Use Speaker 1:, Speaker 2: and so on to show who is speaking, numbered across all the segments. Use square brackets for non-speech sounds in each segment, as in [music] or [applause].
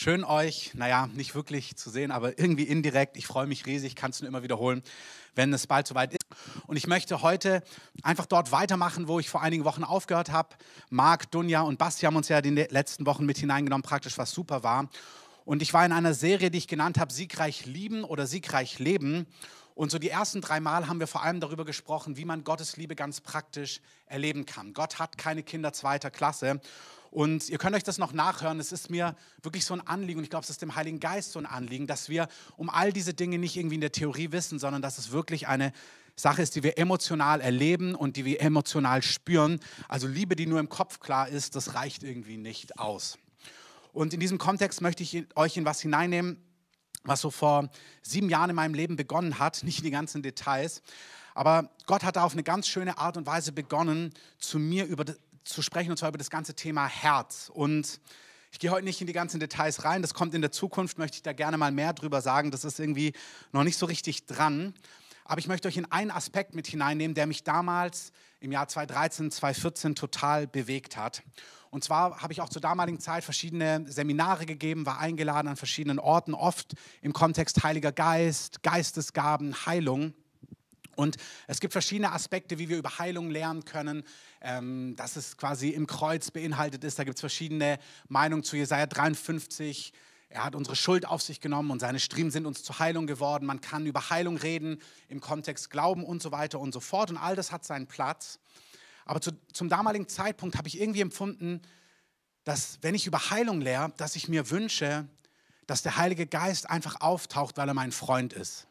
Speaker 1: Schön euch, naja, nicht wirklich zu sehen, aber irgendwie indirekt. Ich freue mich riesig, kann es nur immer wiederholen, wenn es bald soweit ist. Und ich möchte heute einfach dort weitermachen, wo ich vor einigen Wochen aufgehört habe. Marc, Dunja und Basti haben uns ja die letzten Wochen mit hineingenommen, praktisch was super war. Und ich war in einer Serie, die ich genannt habe, Siegreich lieben oder Siegreich leben. Und so die ersten drei Mal haben wir vor allem darüber gesprochen, wie man Gottes Liebe ganz praktisch erleben kann. Gott hat keine Kinder zweiter Klasse. Und ihr könnt euch das noch nachhören. Es ist mir wirklich so ein Anliegen und ich glaube, es ist dem Heiligen Geist so ein Anliegen, dass wir um all diese Dinge nicht irgendwie in der Theorie wissen, sondern dass es wirklich eine Sache ist, die wir emotional erleben und die wir emotional spüren. Also Liebe, die nur im Kopf klar ist, das reicht irgendwie nicht aus. Und in diesem Kontext möchte ich euch in was hineinnehmen, was so vor sieben Jahren in meinem Leben begonnen hat, [laughs] nicht die ganzen Details. Aber Gott hat da auf eine ganz schöne Art und Weise begonnen, zu mir über zu sprechen, und zwar über das ganze Thema Herz. Und ich gehe heute nicht in die ganzen Details rein, das kommt in der Zukunft, möchte ich da gerne mal mehr drüber sagen. Das ist irgendwie noch nicht so richtig dran. Aber ich möchte euch in einen Aspekt mit hineinnehmen, der mich damals im Jahr 2013, 2014 total bewegt hat. Und zwar habe ich auch zur damaligen Zeit verschiedene Seminare gegeben, war eingeladen an verschiedenen Orten, oft im Kontext Heiliger Geist, Geistesgaben, Heilung. Und es gibt verschiedene Aspekte, wie wir über Heilung lernen können, ähm, dass es quasi im Kreuz beinhaltet ist. Da gibt es verschiedene Meinungen zu Jesaja 53. Er hat unsere Schuld auf sich genommen und seine Striemen sind uns zur Heilung geworden. Man kann über Heilung reden im Kontext Glauben und so weiter und so fort. Und all das hat seinen Platz. Aber zu, zum damaligen Zeitpunkt habe ich irgendwie empfunden, dass wenn ich über Heilung lehre, dass ich mir wünsche, dass der Heilige Geist einfach auftaucht, weil er mein Freund ist.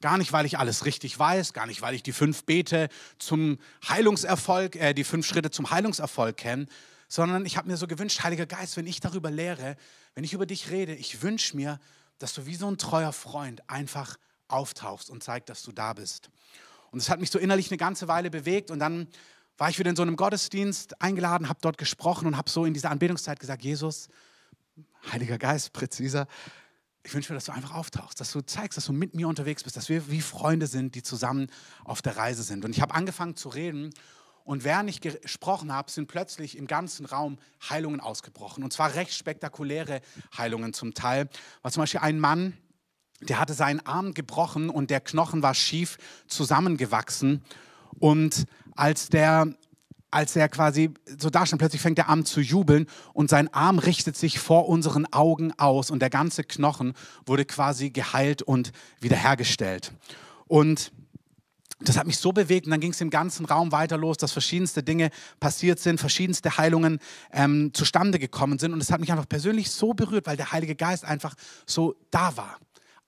Speaker 1: Gar nicht, weil ich alles richtig weiß, gar nicht, weil ich die fünf Bete zum Heilungserfolg, äh, die fünf Schritte zum Heilungserfolg kenne, sondern ich habe mir so gewünscht, Heiliger Geist, wenn ich darüber lehre, wenn ich über dich rede, ich wünsche mir, dass du wie so ein treuer Freund einfach auftauchst und zeigst, dass du da bist. Und es hat mich so innerlich eine ganze Weile bewegt und dann war ich wieder in so einem Gottesdienst eingeladen, habe dort gesprochen und habe so in dieser Anbetungszeit gesagt, Jesus, Heiliger Geist, präziser, ich wünsche mir, dass du einfach auftauchst, dass du zeigst, dass du mit mir unterwegs bist, dass wir wie Freunde sind, die zusammen auf der Reise sind. Und ich habe angefangen zu reden und während ich gesprochen habe, sind plötzlich im ganzen Raum Heilungen ausgebrochen. Und zwar recht spektakuläre Heilungen zum Teil. War zum Beispiel ein Mann, der hatte seinen Arm gebrochen und der Knochen war schief zusammengewachsen. Und als der als er quasi so da stand, plötzlich fängt er an zu jubeln und sein Arm richtet sich vor unseren Augen aus und der ganze Knochen wurde quasi geheilt und wiederhergestellt. Und das hat mich so bewegt und dann ging es im ganzen Raum weiter los, dass verschiedenste Dinge passiert sind, verschiedenste Heilungen ähm, zustande gekommen sind und es hat mich einfach persönlich so berührt, weil der Heilige Geist einfach so da war,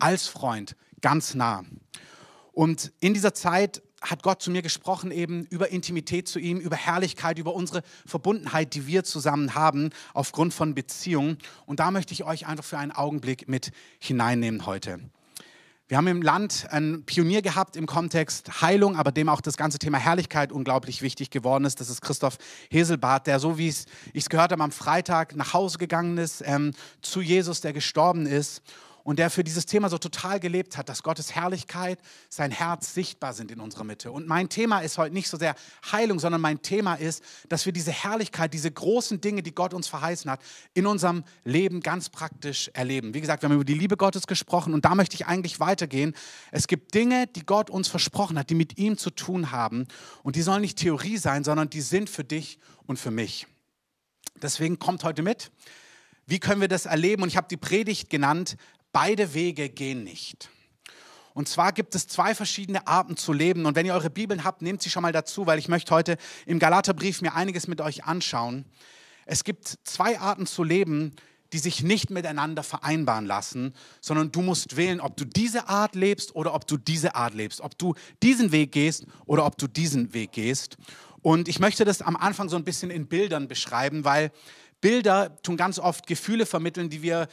Speaker 1: als Freund, ganz nah. Und in dieser Zeit hat Gott zu mir gesprochen, eben über Intimität zu ihm, über Herrlichkeit, über unsere Verbundenheit, die wir zusammen haben, aufgrund von Beziehungen. Und da möchte ich euch einfach für einen Augenblick mit hineinnehmen heute. Wir haben im Land einen Pionier gehabt im Kontext Heilung, aber dem auch das ganze Thema Herrlichkeit unglaublich wichtig geworden ist. Das ist Christoph Heselbart, der, so wie ich es gehört habe, am Freitag nach Hause gegangen ist ähm, zu Jesus, der gestorben ist und der für dieses Thema so total gelebt hat, dass Gottes Herrlichkeit, sein Herz sichtbar sind in unserer Mitte. Und mein Thema ist heute nicht so sehr Heilung, sondern mein Thema ist, dass wir diese Herrlichkeit, diese großen Dinge, die Gott uns verheißen hat, in unserem Leben ganz praktisch erleben. Wie gesagt, wir haben über die Liebe Gottes gesprochen und da möchte ich eigentlich weitergehen. Es gibt Dinge, die Gott uns versprochen hat, die mit ihm zu tun haben und die sollen nicht Theorie sein, sondern die sind für dich und für mich. Deswegen kommt heute mit. Wie können wir das erleben? Und ich habe die Predigt genannt, Beide Wege gehen nicht. Und zwar gibt es zwei verschiedene Arten zu leben. Und wenn ihr eure Bibeln habt, nehmt sie schon mal dazu, weil ich möchte heute im Galaterbrief mir einiges mit euch anschauen. Es gibt zwei Arten zu leben, die sich nicht miteinander vereinbaren lassen, sondern du musst wählen, ob du diese Art lebst oder ob du diese Art lebst, ob du diesen Weg gehst oder ob du diesen Weg gehst. Und ich möchte das am Anfang so ein bisschen in Bildern beschreiben, weil Bilder tun ganz oft Gefühle vermitteln, die wir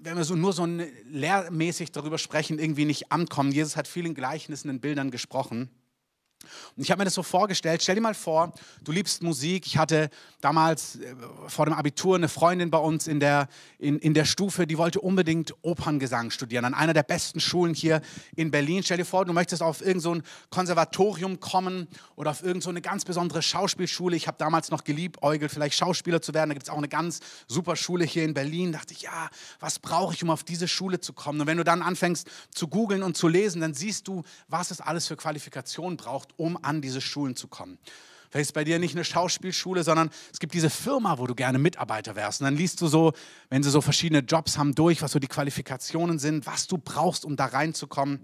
Speaker 1: wenn wir so nur so lehrmäßig darüber sprechen, irgendwie nicht ankommen. Jesus hat vielen Gleichnissen in Bildern gesprochen. Und ich habe mir das so vorgestellt, stell dir mal vor, du liebst Musik. Ich hatte damals äh, vor dem Abitur eine Freundin bei uns in der, in, in der Stufe, die wollte unbedingt Operngesang studieren, an einer der besten Schulen hier in Berlin. Stell dir vor, du möchtest auf irgendein so Konservatorium kommen oder auf irgendeine so ganz besondere Schauspielschule. Ich habe damals noch geliebt, Eugel, vielleicht Schauspieler zu werden. Da gibt es auch eine ganz super Schule hier in Berlin. Da dachte ich, ja, was brauche ich, um auf diese Schule zu kommen? Und wenn du dann anfängst zu googeln und zu lesen, dann siehst du, was es alles für Qualifikationen braucht, um an diese Schulen zu kommen. Vielleicht ist bei dir nicht eine Schauspielschule, sondern es gibt diese Firma, wo du gerne Mitarbeiter wärst. Und dann liest du so, wenn sie so verschiedene Jobs haben, durch, was so die Qualifikationen sind, was du brauchst, um da reinzukommen.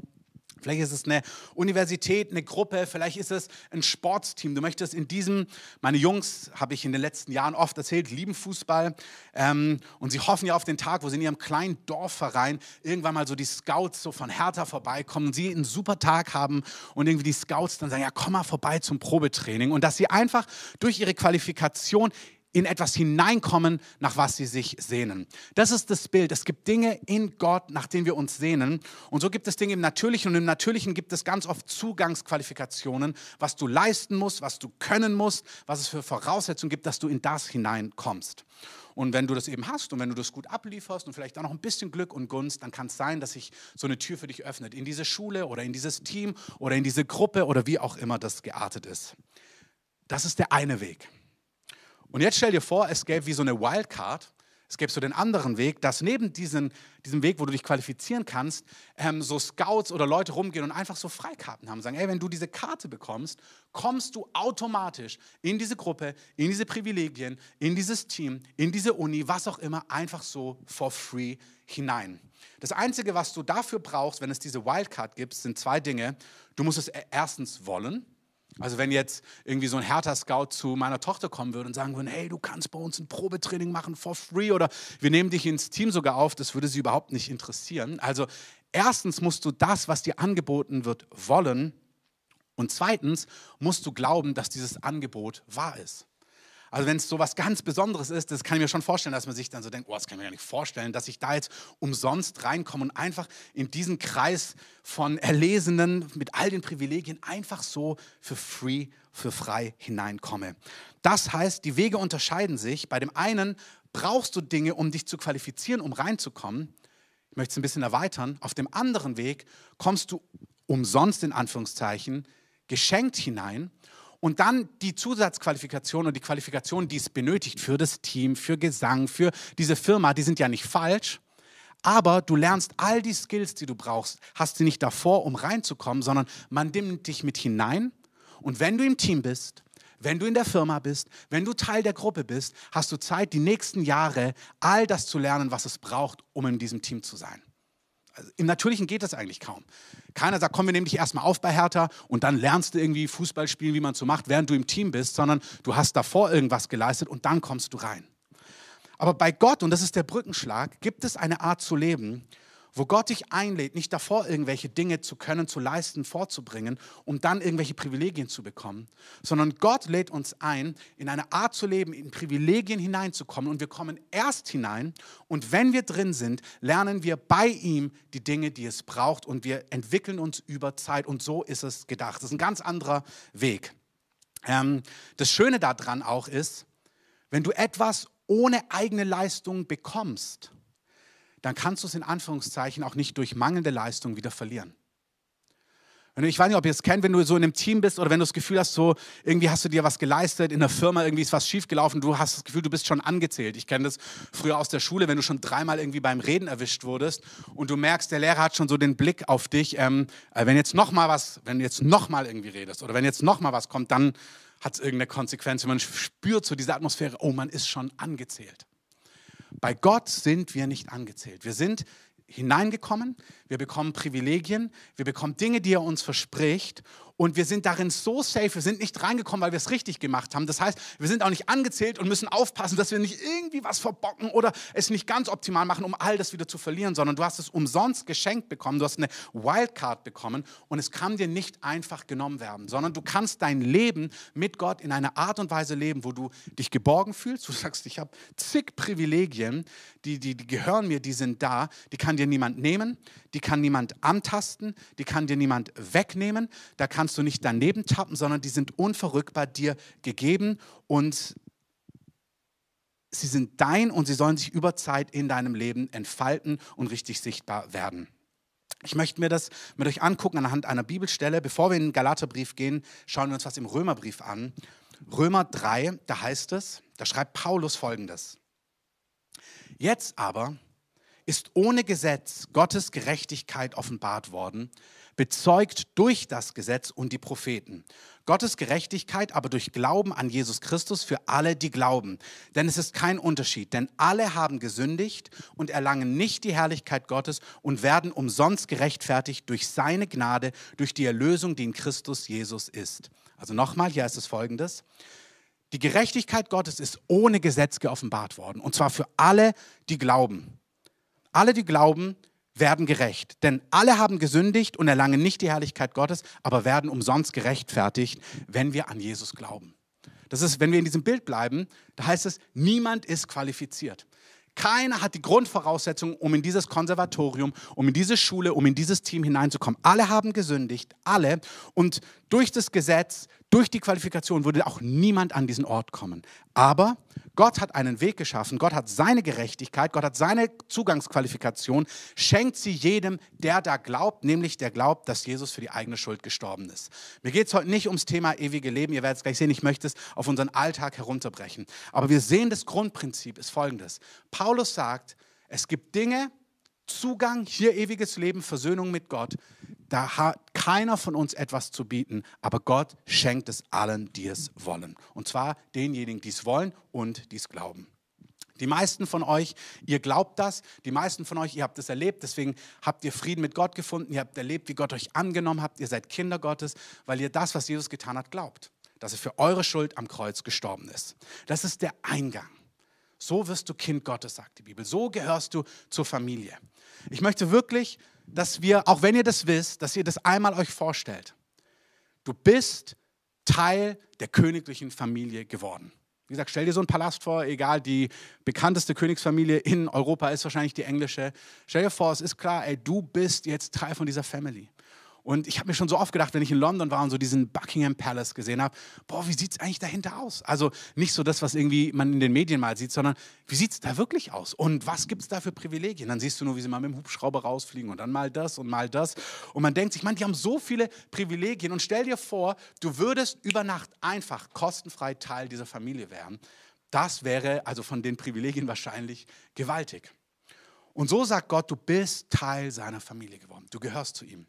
Speaker 1: Vielleicht ist es eine Universität, eine Gruppe, vielleicht ist es ein Sportsteam. Du möchtest in diesem, meine Jungs, habe ich in den letzten Jahren oft erzählt, lieben Fußball ähm, und sie hoffen ja auf den Tag, wo sie in ihrem kleinen Dorfverein irgendwann mal so die Scouts so von Hertha vorbeikommen und sie einen super Tag haben und irgendwie die Scouts dann sagen, ja komm mal vorbei zum Probetraining und dass sie einfach durch ihre Qualifikation in etwas hineinkommen, nach was sie sich sehnen. Das ist das Bild. Es gibt Dinge in Gott, nach denen wir uns sehnen. Und so gibt es Dinge im Natürlichen. Und im Natürlichen gibt es ganz oft Zugangsqualifikationen, was du leisten musst, was du können musst, was es für Voraussetzungen gibt, dass du in das hineinkommst. Und wenn du das eben hast und wenn du das gut ablieferst und vielleicht auch noch ein bisschen Glück und Gunst, dann kann es sein, dass sich so eine Tür für dich öffnet in diese Schule oder in dieses Team oder in diese Gruppe oder wie auch immer das geartet ist. Das ist der eine Weg. Und jetzt stell dir vor, es gäbe wie so eine Wildcard. Es gäbe so den anderen Weg, dass neben diesen, diesem Weg, wo du dich qualifizieren kannst, ähm, so Scouts oder Leute rumgehen und einfach so Freikarten haben. Sagen, ey, wenn du diese Karte bekommst, kommst du automatisch in diese Gruppe, in diese Privilegien, in dieses Team, in diese Uni, was auch immer, einfach so for free hinein. Das Einzige, was du dafür brauchst, wenn es diese Wildcard gibt, sind zwei Dinge. Du musst es erstens wollen. Also wenn jetzt irgendwie so ein Hertha-Scout zu meiner Tochter kommen würde und sagen würde, hey, du kannst bei uns ein Probetraining machen for free oder wir nehmen dich ins Team sogar auf, das würde sie überhaupt nicht interessieren. Also erstens musst du das, was dir angeboten wird, wollen und zweitens musst du glauben, dass dieses Angebot wahr ist. Also wenn es so was ganz Besonderes ist, das kann ich mir schon vorstellen, dass man sich dann so denkt, oh, das kann ich mir gar nicht vorstellen, dass ich da jetzt umsonst reinkomme und einfach in diesen Kreis von Erlesenen mit all den Privilegien einfach so für free, für frei hineinkomme. Das heißt, die Wege unterscheiden sich. Bei dem einen brauchst du Dinge, um dich zu qualifizieren, um reinzukommen. Ich möchte es ein bisschen erweitern. Auf dem anderen Weg kommst du umsonst in Anführungszeichen geschenkt hinein und dann die Zusatzqualifikation und die Qualifikation, die es benötigt für das Team, für Gesang, für diese Firma, die sind ja nicht falsch. Aber du lernst all die Skills, die du brauchst, hast sie nicht davor, um reinzukommen, sondern man nimmt dich mit hinein. Und wenn du im Team bist, wenn du in der Firma bist, wenn du Teil der Gruppe bist, hast du Zeit, die nächsten Jahre all das zu lernen, was es braucht, um in diesem Team zu sein. Also Im Natürlichen geht das eigentlich kaum. Keiner sagt, komm, wir nehmen dich erstmal auf bei Hertha und dann lernst du irgendwie Fußball spielen, wie man so macht, während du im Team bist, sondern du hast davor irgendwas geleistet und dann kommst du rein. Aber bei Gott, und das ist der Brückenschlag, gibt es eine Art zu leben, wo Gott dich einlädt, nicht davor irgendwelche Dinge zu können, zu leisten, vorzubringen, um dann irgendwelche Privilegien zu bekommen, sondern Gott lädt uns ein, in eine Art zu leben, in Privilegien hineinzukommen und wir kommen erst hinein und wenn wir drin sind, lernen wir bei ihm die Dinge, die es braucht und wir entwickeln uns über Zeit und so ist es gedacht. Das ist ein ganz anderer Weg. Ähm, das Schöne daran auch ist, wenn du etwas ohne eigene Leistung bekommst, dann kannst du es in Anführungszeichen auch nicht durch mangelnde Leistung wieder verlieren. Ich weiß nicht, ob ihr es kennt, wenn du so in einem Team bist oder wenn du das Gefühl hast, so irgendwie hast du dir was geleistet, in der Firma irgendwie ist was schiefgelaufen, du hast das Gefühl, du bist schon angezählt. Ich kenne das früher aus der Schule, wenn du schon dreimal irgendwie beim Reden erwischt wurdest und du merkst, der Lehrer hat schon so den Blick auf dich, ähm, äh, wenn jetzt noch mal was, wenn du jetzt noch mal irgendwie redest oder wenn jetzt noch mal was kommt, dann hat es irgendeine Konsequenz. Man spürt so diese Atmosphäre, oh, man ist schon angezählt. Bei Gott sind wir nicht angezählt. Wir sind hineingekommen, wir bekommen Privilegien, wir bekommen Dinge, die er uns verspricht und wir sind darin so safe, wir sind nicht reingekommen, weil wir es richtig gemacht haben. Das heißt, wir sind auch nicht angezählt und müssen aufpassen, dass wir nicht irgendwie was verbocken oder es nicht ganz optimal machen, um all das wieder zu verlieren, sondern du hast es umsonst geschenkt bekommen, du hast eine Wildcard bekommen und es kann dir nicht einfach genommen werden, sondern du kannst dein Leben mit Gott in einer Art und Weise leben, wo du dich geborgen fühlst. Du sagst, ich habe zig Privilegien, die, die, die gehören mir, die sind da, die kann dir niemand nehmen, die kann niemand antasten, die kann dir niemand wegnehmen, da kann kannst du nicht daneben tappen, sondern die sind unverrückbar dir gegeben und sie sind dein und sie sollen sich über Zeit in deinem Leben entfalten und richtig sichtbar werden. Ich möchte mir das mit euch angucken anhand einer Bibelstelle. Bevor wir in den Galaterbrief gehen, schauen wir uns was im Römerbrief an. Römer 3, da heißt es, da schreibt Paulus folgendes. Jetzt aber ist ohne Gesetz Gottes Gerechtigkeit offenbart worden, bezeugt durch das Gesetz und die Propheten. Gottes Gerechtigkeit aber durch Glauben an Jesus Christus für alle, die glauben. Denn es ist kein Unterschied, denn alle haben gesündigt und erlangen nicht die Herrlichkeit Gottes und werden umsonst gerechtfertigt durch seine Gnade, durch die Erlösung, die in Christus Jesus ist. Also nochmal, hier ist es folgendes. Die Gerechtigkeit Gottes ist ohne Gesetz geoffenbart worden. Und zwar für alle, die glauben. Alle, die glauben, werden gerecht. Denn alle haben gesündigt und erlangen nicht die Herrlichkeit Gottes, aber werden umsonst gerechtfertigt, wenn wir an Jesus glauben. Das ist, wenn wir in diesem Bild bleiben, da heißt es, niemand ist qualifiziert. Keiner hat die Grundvoraussetzungen, um in dieses Konservatorium, um in diese Schule, um in dieses Team hineinzukommen. Alle haben gesündigt, alle. Und durch das Gesetz, durch die Qualifikation würde auch niemand an diesen Ort kommen. Aber Gott hat einen Weg geschaffen, Gott hat seine Gerechtigkeit, Gott hat seine Zugangsqualifikation, schenkt sie jedem, der da glaubt, nämlich der glaubt, dass Jesus für die eigene Schuld gestorben ist. Mir geht es heute nicht ums Thema ewige Leben, ihr werdet es gleich sehen, ich möchte es auf unseren Alltag herunterbrechen. Aber wir sehen, das Grundprinzip ist folgendes. Paulus sagt, es gibt Dinge, Zugang, hier ewiges Leben, Versöhnung mit Gott. Da hat keiner von uns etwas zu bieten, aber Gott schenkt es allen, die es wollen. Und zwar denjenigen, die es wollen und die es glauben. Die meisten von euch, ihr glaubt das, die meisten von euch, ihr habt es erlebt, deswegen habt ihr Frieden mit Gott gefunden, ihr habt erlebt, wie Gott euch angenommen hat, ihr seid Kinder Gottes, weil ihr das, was Jesus getan hat, glaubt, dass er für eure Schuld am Kreuz gestorben ist. Das ist der Eingang. So wirst du Kind Gottes, sagt die Bibel. So gehörst du zur Familie. Ich möchte wirklich, dass wir, auch wenn ihr das wisst, dass ihr das einmal euch vorstellt. Du bist Teil der königlichen Familie geworden. Wie gesagt, stell dir so einen Palast vor, egal, die bekannteste Königsfamilie in Europa ist wahrscheinlich die englische. Stell dir vor, es ist klar, ey, du bist jetzt Teil von dieser Family. Und ich habe mir schon so oft gedacht, wenn ich in London war und so diesen Buckingham Palace gesehen habe, boah, wie sieht es eigentlich dahinter aus? Also nicht so das, was irgendwie man in den Medien mal sieht, sondern wie sieht es da wirklich aus? Und was gibt es da für Privilegien? Dann siehst du nur, wie sie mal mit dem Hubschrauber rausfliegen und dann mal das und mal das. Und man denkt sich, man, die haben so viele Privilegien. Und stell dir vor, du würdest über Nacht einfach kostenfrei Teil dieser Familie werden. Das wäre also von den Privilegien wahrscheinlich gewaltig. Und so sagt Gott, du bist Teil seiner Familie geworden. Du gehörst zu ihm.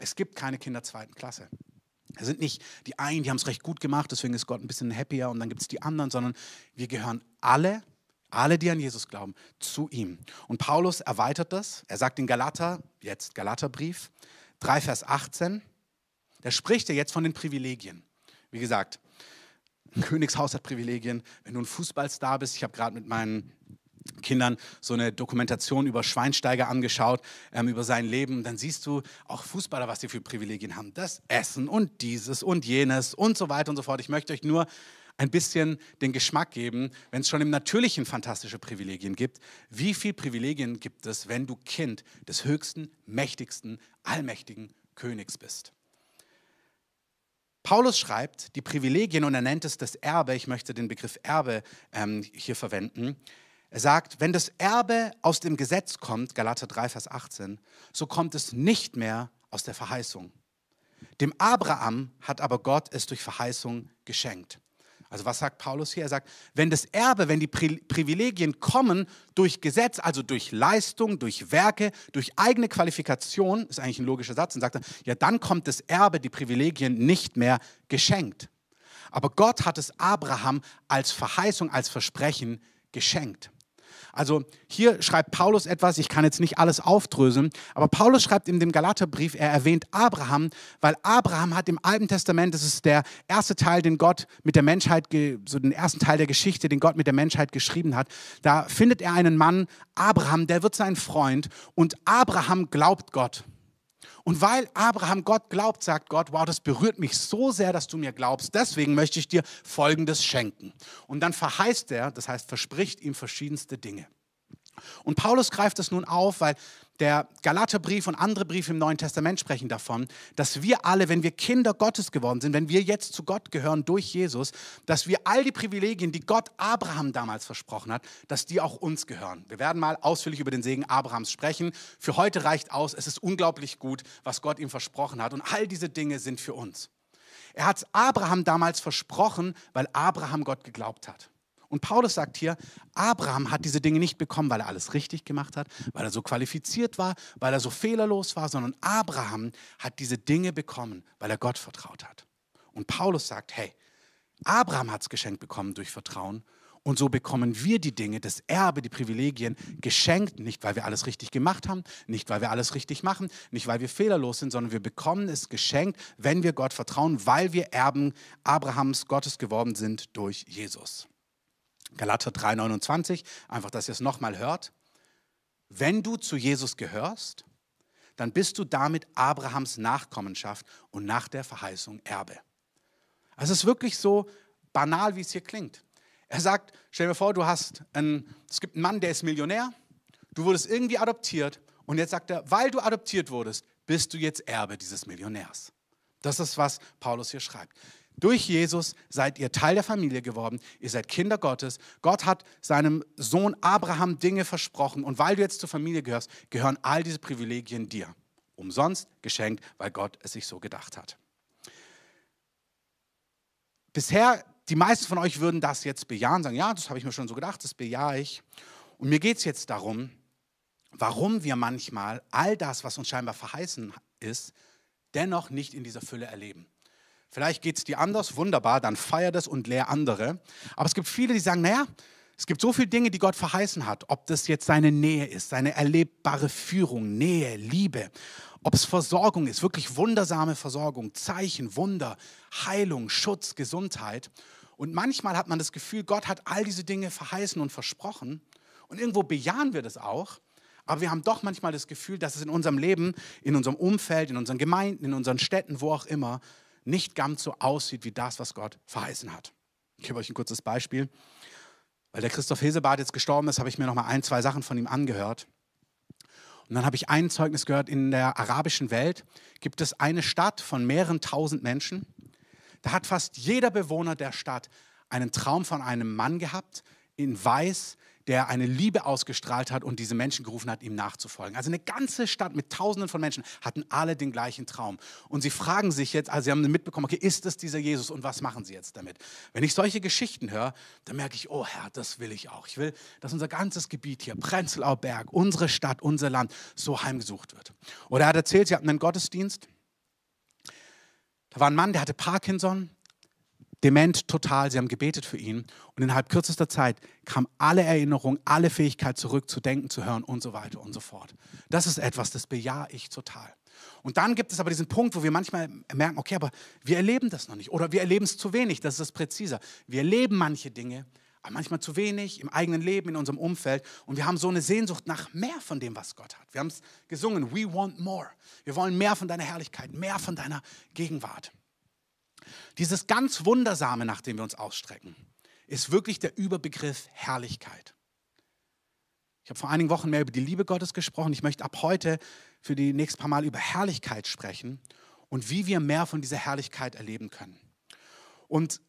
Speaker 1: Es gibt keine Kinder zweiten Klasse. Es sind nicht die einen, die haben es recht gut gemacht, deswegen ist Gott ein bisschen happier und dann gibt es die anderen, sondern wir gehören alle, alle, die an Jesus glauben, zu ihm. Und Paulus erweitert das. Er sagt in Galater, jetzt Galaterbrief, 3 Vers 18, da spricht er jetzt von den Privilegien. Wie gesagt, ein Königshaus hat Privilegien. Wenn du ein Fußballstar bist, ich habe gerade mit meinen Kindern so eine Dokumentation über Schweinsteiger angeschaut, ähm, über sein Leben. Dann siehst du auch Fußballer, was sie für Privilegien haben. Das Essen und dieses und jenes und so weiter und so fort. Ich möchte euch nur ein bisschen den Geschmack geben, wenn es schon im Natürlichen fantastische Privilegien gibt. Wie viele Privilegien gibt es, wenn du Kind des höchsten, mächtigsten, allmächtigen Königs bist? Paulus schreibt die Privilegien und er nennt es das Erbe. Ich möchte den Begriff Erbe ähm, hier verwenden. Er sagt, wenn das Erbe aus dem Gesetz kommt, Galater 3, Vers 18, so kommt es nicht mehr aus der Verheißung. Dem Abraham hat aber Gott es durch Verheißung geschenkt. Also was sagt Paulus hier? Er sagt, wenn das Erbe, wenn die Privilegien kommen durch Gesetz, also durch Leistung, durch Werke, durch eigene Qualifikation, ist eigentlich ein logischer Satz, und sagt er, ja, dann kommt das Erbe, die Privilegien nicht mehr geschenkt. Aber Gott hat es Abraham als Verheißung, als Versprechen geschenkt. Also hier schreibt Paulus etwas, ich kann jetzt nicht alles aufdröseln, aber Paulus schreibt in dem Galaterbrief, er erwähnt Abraham, weil Abraham hat im Alten Testament, das ist der erste Teil, den Gott mit der Menschheit, so den ersten Teil der Geschichte, den Gott mit der Menschheit geschrieben hat, da findet er einen Mann, Abraham, der wird sein Freund und Abraham glaubt Gott. Und weil Abraham Gott glaubt, sagt Gott, wow, das berührt mich so sehr, dass du mir glaubst. Deswegen möchte ich dir Folgendes schenken. Und dann verheißt er, das heißt verspricht ihm verschiedenste Dinge. Und Paulus greift es nun auf, weil der Galaterbrief und andere Briefe im Neuen Testament sprechen davon, dass wir alle, wenn wir Kinder Gottes geworden sind, wenn wir jetzt zu Gott gehören durch Jesus, dass wir all die Privilegien, die Gott Abraham damals versprochen hat, dass die auch uns gehören. Wir werden mal ausführlich über den Segen Abrahams sprechen. Für heute reicht aus, es ist unglaublich gut, was Gott ihm versprochen hat. Und all diese Dinge sind für uns. Er hat Abraham damals versprochen, weil Abraham Gott geglaubt hat. Und Paulus sagt hier, Abraham hat diese Dinge nicht bekommen, weil er alles richtig gemacht hat, weil er so qualifiziert war, weil er so fehlerlos war, sondern Abraham hat diese Dinge bekommen, weil er Gott vertraut hat. Und Paulus sagt, hey, Abraham hat es geschenkt bekommen durch Vertrauen und so bekommen wir die Dinge, das Erbe, die Privilegien geschenkt, nicht weil wir alles richtig gemacht haben, nicht weil wir alles richtig machen, nicht weil wir fehlerlos sind, sondern wir bekommen es geschenkt, wenn wir Gott vertrauen, weil wir Erben Abrahams Gottes geworden sind durch Jesus. Galater 3,29, einfach, dass ihr es nochmal hört. Wenn du zu Jesus gehörst, dann bist du damit Abrahams Nachkommenschaft und nach der Verheißung Erbe. Also es ist wirklich so banal, wie es hier klingt. Er sagt, stell dir vor, du hast einen, es gibt einen Mann, der ist Millionär, du wurdest irgendwie adoptiert und jetzt sagt er, weil du adoptiert wurdest, bist du jetzt Erbe dieses Millionärs. Das ist, was Paulus hier schreibt. Durch Jesus seid ihr Teil der Familie geworden. Ihr seid Kinder Gottes. Gott hat seinem Sohn Abraham Dinge versprochen. Und weil du jetzt zur Familie gehörst, gehören all diese Privilegien dir. Umsonst geschenkt, weil Gott es sich so gedacht hat. Bisher, die meisten von euch würden das jetzt bejahen, sagen, ja, das habe ich mir schon so gedacht, das bejahe ich. Und mir geht es jetzt darum, warum wir manchmal all das, was uns scheinbar verheißen ist, dennoch nicht in dieser Fülle erleben. Vielleicht geht es dir anders, wunderbar, dann feier das und lehr andere. Aber es gibt viele, die sagen, naja, es gibt so viele Dinge, die Gott verheißen hat. Ob das jetzt seine Nähe ist, seine erlebbare Führung, Nähe, Liebe, ob es Versorgung ist, wirklich wundersame Versorgung, Zeichen, Wunder, Heilung, Schutz, Gesundheit. Und manchmal hat man das Gefühl, Gott hat all diese Dinge verheißen und versprochen. Und irgendwo bejahen wir das auch. Aber wir haben doch manchmal das Gefühl, dass es in unserem Leben, in unserem Umfeld, in unseren Gemeinden, in unseren Städten, wo auch immer, nicht ganz so aussieht wie das, was Gott verheißen hat. Ich gebe euch ein kurzes Beispiel. Weil der Christoph Hesebart jetzt gestorben ist, habe ich mir noch mal ein, zwei Sachen von ihm angehört. Und dann habe ich ein Zeugnis gehört, in der arabischen Welt gibt es eine Stadt von mehreren tausend Menschen. Da hat fast jeder Bewohner der Stadt einen Traum von einem Mann gehabt, in weiß, der eine Liebe ausgestrahlt hat und diese Menschen gerufen hat, ihm nachzufolgen. Also eine ganze Stadt mit Tausenden von Menschen hatten alle den gleichen Traum. Und sie fragen sich jetzt, also sie haben mitbekommen, okay, ist es dieser Jesus und was machen sie jetzt damit? Wenn ich solche Geschichten höre, dann merke ich, oh Herr, das will ich auch. Ich will, dass unser ganzes Gebiet hier, Prenzlau Berg, unsere Stadt, unser Land, so heimgesucht wird. Oder er hat erzählt, sie hatten einen Gottesdienst. Da war ein Mann, der hatte Parkinson, dement total. Sie haben gebetet für ihn und innerhalb kürzester Zeit kam alle Erinnerung, alle Fähigkeit zurück zu denken, zu hören und so weiter und so fort. Das ist etwas, das bejahe ich total. Und dann gibt es aber diesen Punkt, wo wir manchmal merken, okay, aber wir erleben das noch nicht oder wir erleben es zu wenig, das ist das präziser. Wir erleben manche Dinge, aber manchmal zu wenig im eigenen Leben, in unserem Umfeld. Und wir haben so eine Sehnsucht nach mehr von dem, was Gott hat. Wir haben es gesungen, we want more. Wir wollen mehr von deiner Herrlichkeit, mehr von deiner Gegenwart. Dieses ganz Wundersame, nach dem wir uns ausstrecken, ist wirklich der Überbegriff Herrlichkeit. Ich habe vor einigen Wochen mehr über die Liebe Gottes gesprochen. Ich möchte ab heute für die nächsten paar Mal über Herrlichkeit sprechen und wie wir mehr von dieser Herrlichkeit erleben können. Und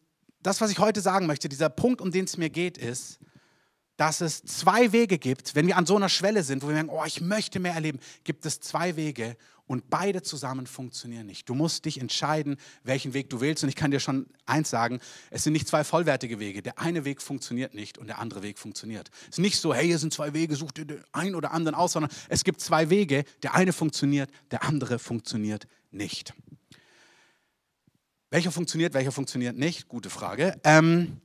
Speaker 1: das, was ich heute sagen möchte, dieser Punkt, um den es mir geht, ist, dass es zwei Wege gibt, wenn wir an so einer Schwelle sind, wo wir merken, oh, ich möchte mehr erleben, gibt es zwei Wege und beide zusammen funktionieren nicht. Du musst dich entscheiden, welchen Weg du wählst. Und ich kann dir schon eins sagen, es sind nicht zwei vollwertige Wege. Der eine Weg funktioniert nicht und der andere Weg funktioniert. Es ist nicht so, hey, hier sind zwei Wege, such dir den einen oder anderen aus, sondern es gibt zwei Wege. Der eine funktioniert, der andere funktioniert nicht. Welcher funktioniert, welcher funktioniert nicht? Gute Frage. Ähm,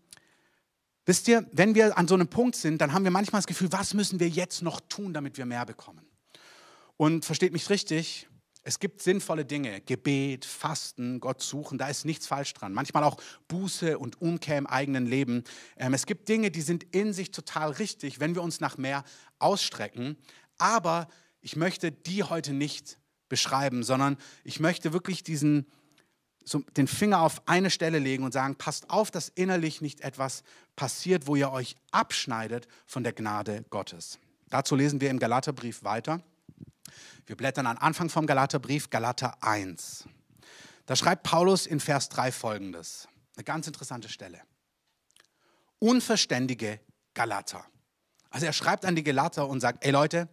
Speaker 1: wisst ihr, wenn wir an so einem Punkt sind, dann haben wir manchmal das Gefühl, was müssen wir jetzt noch tun, damit wir mehr bekommen? Und versteht mich richtig, es gibt sinnvolle Dinge, Gebet, Fasten, Gott suchen, da ist nichts falsch dran. Manchmal auch Buße und Umkehr im eigenen Leben. Ähm, es gibt Dinge, die sind in sich total richtig, wenn wir uns nach mehr ausstrecken. Aber ich möchte die heute nicht beschreiben, sondern ich möchte wirklich diesen, so den Finger auf eine Stelle legen und sagen, passt auf, dass innerlich nicht etwas passiert, wo ihr euch abschneidet von der Gnade Gottes. Dazu lesen wir im Galaterbrief weiter. Wir blättern am Anfang vom Galaterbrief, Galater 1. Da schreibt Paulus in Vers 3 folgendes. Eine ganz interessante Stelle. Unverständige Galater. Also er schreibt an die Galater und sagt, ey Leute,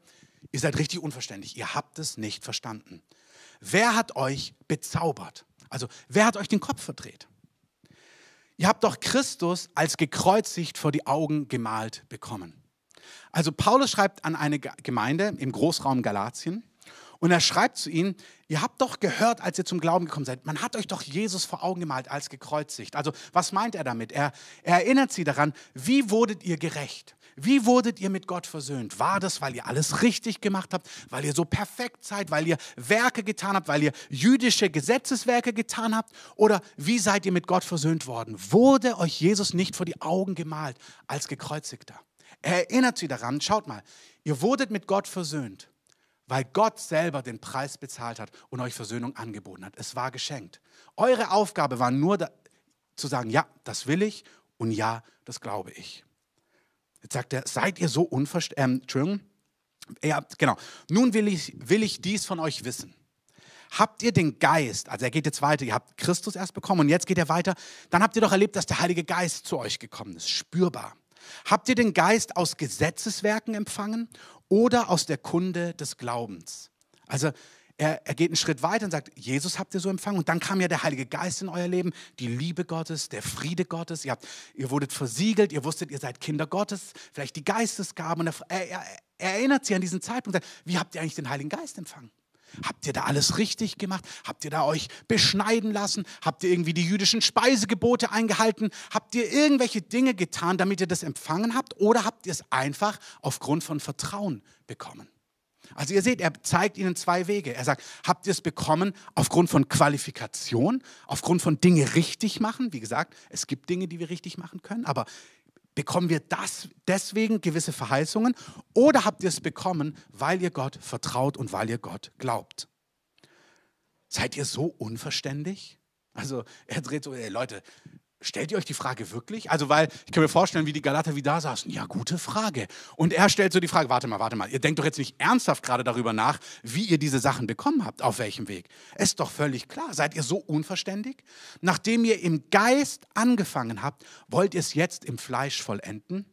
Speaker 1: ihr seid richtig unverständlich, ihr habt es nicht verstanden. Wer hat euch bezaubert? Also wer hat euch den Kopf verdreht? Ihr habt doch Christus als gekreuzigt vor die Augen gemalt bekommen. Also Paulus schreibt an eine Gemeinde im Großraum Galatien und er schreibt zu ihnen, ihr habt doch gehört, als ihr zum Glauben gekommen seid, man hat euch doch Jesus vor Augen gemalt als gekreuzigt. Also was meint er damit? Er, er erinnert sie daran, wie wurdet ihr gerecht? Wie wurdet ihr mit Gott versöhnt? War das, weil ihr alles richtig gemacht habt, weil ihr so perfekt seid, weil ihr Werke getan habt, weil ihr jüdische Gesetzeswerke getan habt? Oder wie seid ihr mit Gott versöhnt worden? Wurde euch Jesus nicht vor die Augen gemalt als gekreuzigter? Er erinnert sie daran, schaut mal, ihr wurdet mit Gott versöhnt, weil Gott selber den Preis bezahlt hat und euch Versöhnung angeboten hat. Es war geschenkt. Eure Aufgabe war nur da, zu sagen, ja, das will ich und ja, das glaube ich. Jetzt sagt er, seid ihr so unverständlich? Ähm, Entschuldigung. Ja, genau. Nun will ich, will ich dies von euch wissen. Habt ihr den Geist, also er geht jetzt weiter, ihr habt Christus erst bekommen und jetzt geht er weiter, dann habt ihr doch erlebt, dass der Heilige Geist zu euch gekommen ist, spürbar. Habt ihr den Geist aus Gesetzeswerken empfangen oder aus der Kunde des Glaubens? Also er, er, geht einen Schritt weiter und sagt, Jesus habt ihr so empfangen. Und dann kam ja der Heilige Geist in euer Leben, die Liebe Gottes, der Friede Gottes. Ihr, habt, ihr wurdet versiegelt, ihr wusstet, ihr seid Kinder Gottes, vielleicht die Geistesgaben. Und er, er, er erinnert sich an diesen Zeitpunkt, sagt, wie habt ihr eigentlich den Heiligen Geist empfangen? Habt ihr da alles richtig gemacht? Habt ihr da euch beschneiden lassen? Habt ihr irgendwie die jüdischen Speisegebote eingehalten? Habt ihr irgendwelche Dinge getan, damit ihr das empfangen habt? Oder habt ihr es einfach aufgrund von Vertrauen bekommen? Also ihr seht, er zeigt ihnen zwei Wege. Er sagt, habt ihr es bekommen aufgrund von Qualifikation, aufgrund von Dinge richtig machen? Wie gesagt, es gibt Dinge, die wir richtig machen können, aber Bekommen wir das deswegen gewisse Verheißungen oder habt ihr es bekommen, weil ihr Gott vertraut und weil ihr Gott glaubt? Seid ihr so unverständlich? Also er dreht so, ey Leute, Stellt ihr euch die Frage wirklich? Also, weil ich kann mir vorstellen, wie die Galater wie da saßen. Ja, gute Frage. Und er stellt so die Frage: Warte mal, warte mal. Ihr denkt doch jetzt nicht ernsthaft gerade darüber nach, wie ihr diese Sachen bekommen habt, auf welchem Weg. Ist doch völlig klar. Seid ihr so unverständig? Nachdem ihr im Geist angefangen habt, wollt ihr es jetzt im Fleisch vollenden?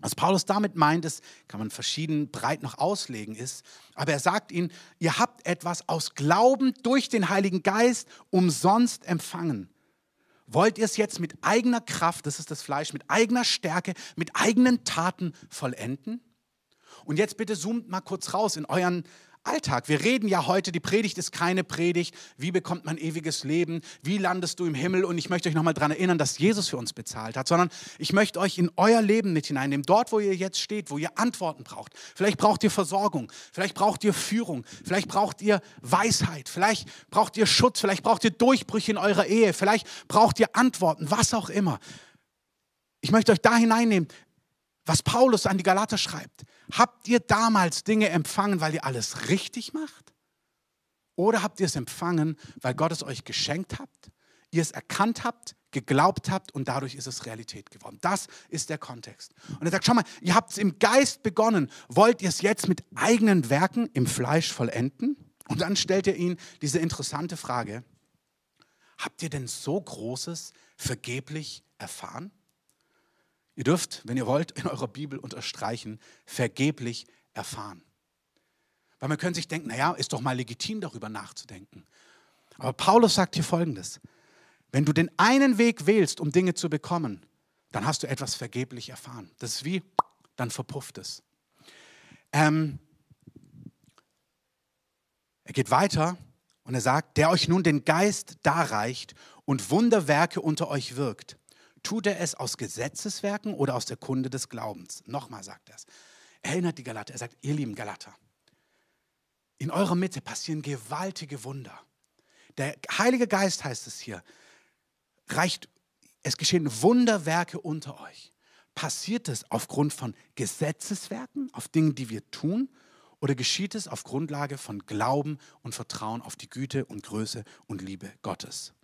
Speaker 1: Was Paulus damit meint, ist, kann man verschieden breit noch auslegen, ist, aber er sagt ihnen, ihr habt etwas aus Glauben durch den Heiligen Geist umsonst empfangen. Wollt ihr es jetzt mit eigener Kraft, das ist das Fleisch, mit eigener Stärke, mit eigenen Taten vollenden? Und jetzt bitte zoomt mal kurz raus in euren Alltag. Wir reden ja heute, die Predigt ist keine Predigt, wie bekommt man ewiges Leben, wie landest du im Himmel? Und ich möchte euch nochmal daran erinnern, dass Jesus für uns bezahlt hat, sondern ich möchte euch in euer Leben mit hineinnehmen, dort, wo ihr jetzt steht, wo ihr Antworten braucht. Vielleicht braucht ihr Versorgung, vielleicht braucht ihr Führung, vielleicht braucht ihr Weisheit, vielleicht braucht ihr Schutz, vielleicht braucht ihr Durchbrüche in eurer Ehe, vielleicht braucht ihr Antworten, was auch immer. Ich möchte euch da hineinnehmen, was Paulus an die Galater schreibt. Habt ihr damals Dinge empfangen, weil ihr alles richtig macht? Oder habt ihr es empfangen, weil Gott es euch geschenkt habt, ihr es erkannt habt, geglaubt habt und dadurch ist es Realität geworden? Das ist der Kontext. Und er sagt, schau mal, ihr habt es im Geist begonnen, wollt ihr es jetzt mit eigenen Werken im Fleisch vollenden? Und dann stellt er ihnen diese interessante Frage, habt ihr denn so Großes vergeblich erfahren? Ihr dürft, wenn ihr wollt, in eurer Bibel unterstreichen, vergeblich erfahren. Weil man könnte sich denken, naja, ist doch mal legitim, darüber nachzudenken. Aber Paulus sagt hier Folgendes. Wenn du den einen Weg wählst, um Dinge zu bekommen, dann hast du etwas vergeblich erfahren. Das ist wie, dann verpufft es. Ähm, er geht weiter und er sagt, der euch nun den Geist darreicht und Wunderwerke unter euch wirkt. Tut er es aus Gesetzeswerken oder aus der Kunde des Glaubens? Nochmal sagt er es. Erinnert die Galater. Er sagt, ihr lieben Galater, in eurer Mitte passieren gewaltige Wunder. Der Heilige Geist heißt es hier, reicht, es geschehen Wunderwerke unter euch. Passiert es aufgrund von Gesetzeswerken, auf Dingen, die wir tun, oder geschieht es auf Grundlage von Glauben und Vertrauen auf die Güte und Größe und Liebe Gottes?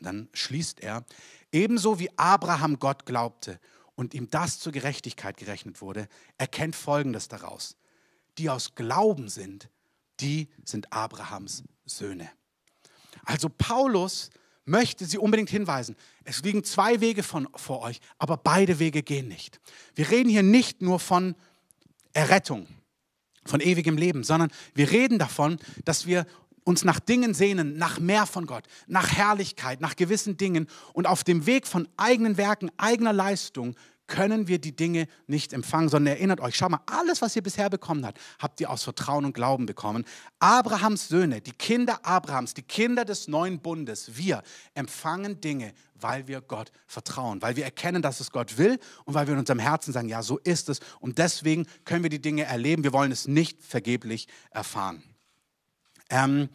Speaker 1: Dann schließt er, ebenso wie Abraham Gott glaubte und ihm das zur Gerechtigkeit gerechnet wurde, erkennt Folgendes daraus. die aus Glauben sind, die sind Abrahams Söhne. Also Paulus möchte sie unbedingt hinweisen. Es liegen zwei Wege von, vor euch, aber beide Wege gehen nicht. Wir reden hier nicht nur von Errettung, von ewigem Leben, sondern wir reden davon, dass wir uns nach Dingen sehnen, nach mehr von Gott, nach Herrlichkeit, nach gewissen Dingen und auf dem Weg von eigenen Werken, eigener Leistung können wir die Dinge nicht empfangen, sondern erinnert euch, schau mal, alles, was ihr bisher bekommen habt, habt ihr aus Vertrauen und Glauben bekommen. Abrahams Söhne, die Kinder Abrahams, die Kinder des neuen Bundes, wir empfangen Dinge, weil wir Gott vertrauen, weil wir erkennen, dass es Gott will und weil wir in unserem Herzen sagen, ja, so ist es. Und deswegen können wir die Dinge erleben. Wir wollen es nicht vergeblich erfahren. Ähm,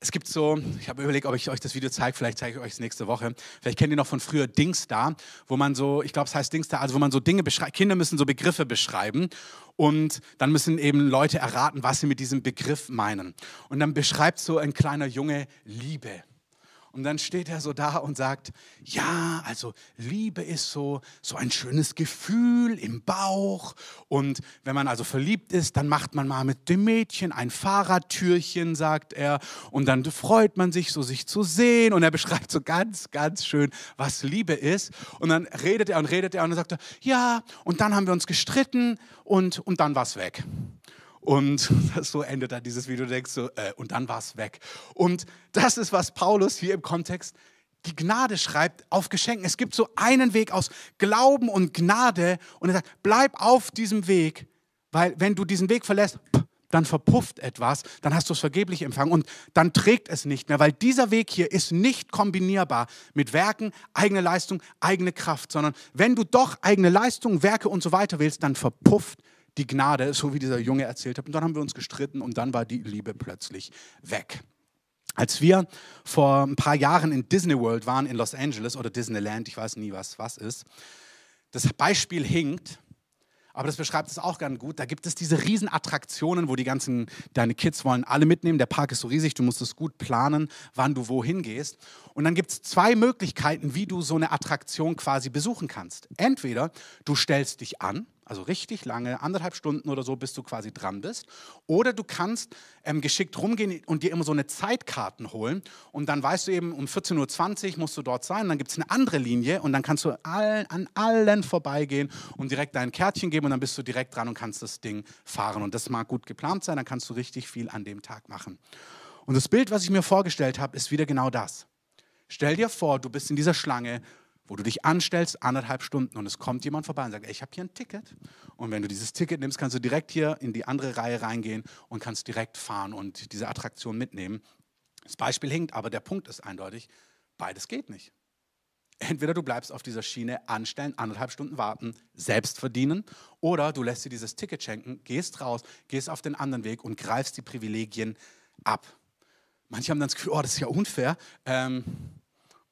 Speaker 1: es gibt so, ich habe überlegt, ob ich euch das Video zeige, vielleicht zeige ich euch es nächste Woche. Vielleicht kennt ihr noch von früher Dingsda, wo man so, ich glaube, es heißt Dingsda, also wo man so Dinge beschreibt, Kinder müssen so Begriffe beschreiben und dann müssen eben Leute erraten, was sie mit diesem Begriff meinen. Und dann beschreibt so ein kleiner Junge Liebe. Und dann steht er so da und sagt, ja, also Liebe ist so, so ein schönes Gefühl im Bauch. Und wenn man also verliebt ist, dann macht man mal mit dem Mädchen ein Fahrradtürchen, sagt er. Und dann freut man sich so, sich zu sehen. Und er beschreibt so ganz, ganz schön, was Liebe ist. Und dann redet er und redet er und dann sagt er, ja, und dann haben wir uns gestritten und, und dann es weg. Und [laughs] so endet dann dieses Video, du denkst so, äh, und dann war es weg. Und das ist, was Paulus hier im Kontext die Gnade schreibt auf Geschenken. Es gibt so einen Weg aus Glauben und Gnade und er sagt, bleib auf diesem Weg, weil wenn du diesen Weg verlässt, dann verpufft etwas, dann hast du es vergeblich empfangen und dann trägt es nicht mehr, weil dieser Weg hier ist nicht kombinierbar mit Werken, eigene Leistung, eigene Kraft, sondern wenn du doch eigene Leistung, Werke und so weiter willst, dann verpufft die Gnade, so wie dieser Junge erzählt hat. Und dann haben wir uns gestritten und dann war die Liebe plötzlich weg. Als wir vor ein paar Jahren in Disney World waren, in Los Angeles oder Disneyland, ich weiß nie, was was ist, das Beispiel hinkt, aber das beschreibt es auch ganz gut. Da gibt es diese riesen Attraktionen, wo die ganzen, deine Kids wollen alle mitnehmen. Der Park ist so riesig, du musst es gut planen, wann du wohin gehst. Und dann gibt es zwei Möglichkeiten, wie du so eine Attraktion quasi besuchen kannst. Entweder du stellst dich an, also richtig lange, anderthalb Stunden oder so, bis du quasi dran bist. Oder du kannst ähm, geschickt rumgehen und dir immer so eine Zeitkarten holen. Und dann weißt du eben, um 14.20 Uhr musst du dort sein. Dann gibt es eine andere Linie und dann kannst du allen, an allen vorbeigehen und direkt dein Kärtchen geben und dann bist du direkt dran und kannst das Ding fahren. Und das mag gut geplant sein, dann kannst du richtig viel an dem Tag machen. Und das Bild, was ich mir vorgestellt habe, ist wieder genau das. Stell dir vor, du bist in dieser Schlange wo du dich anstellst, anderthalb Stunden und es kommt jemand vorbei und sagt, ich habe hier ein Ticket. Und wenn du dieses Ticket nimmst, kannst du direkt hier in die andere Reihe reingehen und kannst direkt fahren und diese Attraktion mitnehmen. Das Beispiel hinkt, aber der Punkt ist eindeutig, beides geht nicht. Entweder du bleibst auf dieser Schiene anstellen, anderthalb Stunden warten, selbst verdienen, oder du lässt dir dieses Ticket schenken, gehst raus, gehst auf den anderen Weg und greifst die Privilegien ab. Manche haben dann das Gefühl, oh, das ist ja unfair. Ähm,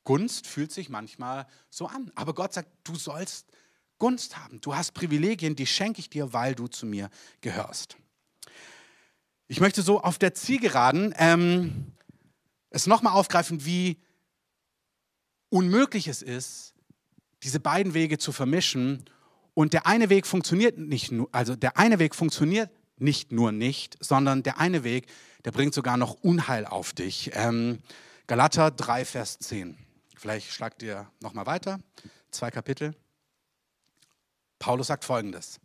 Speaker 1: Gunst fühlt sich manchmal so an. Aber Gott sagt, du sollst Gunst haben. Du hast Privilegien, die schenke ich dir, weil du zu mir gehörst. Ich möchte so auf der Zielgeraden ähm, es nochmal aufgreifen, wie unmöglich es ist, diese beiden Wege zu vermischen. Und der eine Weg funktioniert nicht nur, also der eine Weg funktioniert nicht nur nicht, sondern der eine Weg, der bringt sogar noch Unheil auf dich. Ähm, Galater 3, Vers 10. Vielleicht schlagt ihr nochmal weiter, zwei Kapitel. Paulus sagt folgendes.